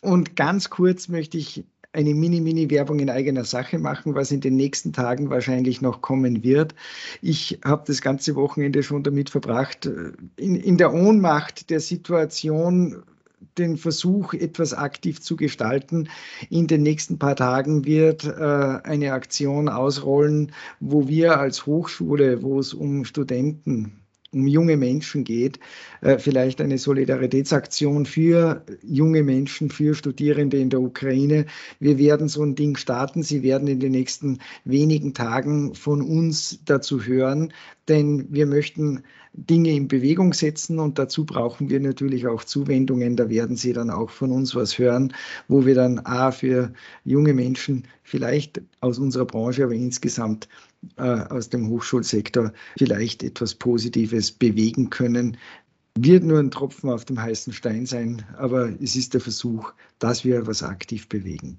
Und ganz kurz möchte ich eine Mini-Mini-Werbung in eigener Sache machen, was in den nächsten Tagen wahrscheinlich noch kommen wird. Ich habe das ganze Wochenende schon damit verbracht, äh, in, in der Ohnmacht der Situation den Versuch, etwas aktiv zu gestalten. In den nächsten paar Tagen wird äh, eine Aktion ausrollen, wo wir als Hochschule, wo es um Studenten um junge Menschen geht, äh, vielleicht eine Solidaritätsaktion für junge Menschen, für Studierende in der Ukraine. Wir werden so ein Ding starten. Sie werden in den nächsten wenigen Tagen von uns dazu hören, denn wir möchten Dinge in Bewegung setzen und dazu brauchen wir natürlich auch Zuwendungen. Da werden Sie dann auch von uns was hören, wo wir dann A für junge Menschen vielleicht aus unserer Branche, aber insgesamt äh, aus dem Hochschulsektor vielleicht etwas Positives bewegen können. Wird nur ein Tropfen auf dem heißen Stein sein, aber es ist der Versuch, dass wir was aktiv bewegen.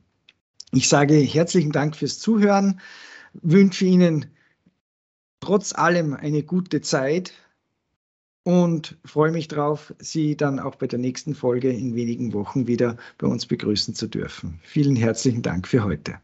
Ich sage herzlichen Dank fürs Zuhören, wünsche Ihnen trotz allem eine gute Zeit und freue mich darauf, Sie dann auch bei der nächsten Folge in wenigen Wochen wieder bei uns begrüßen zu dürfen. Vielen herzlichen Dank für heute.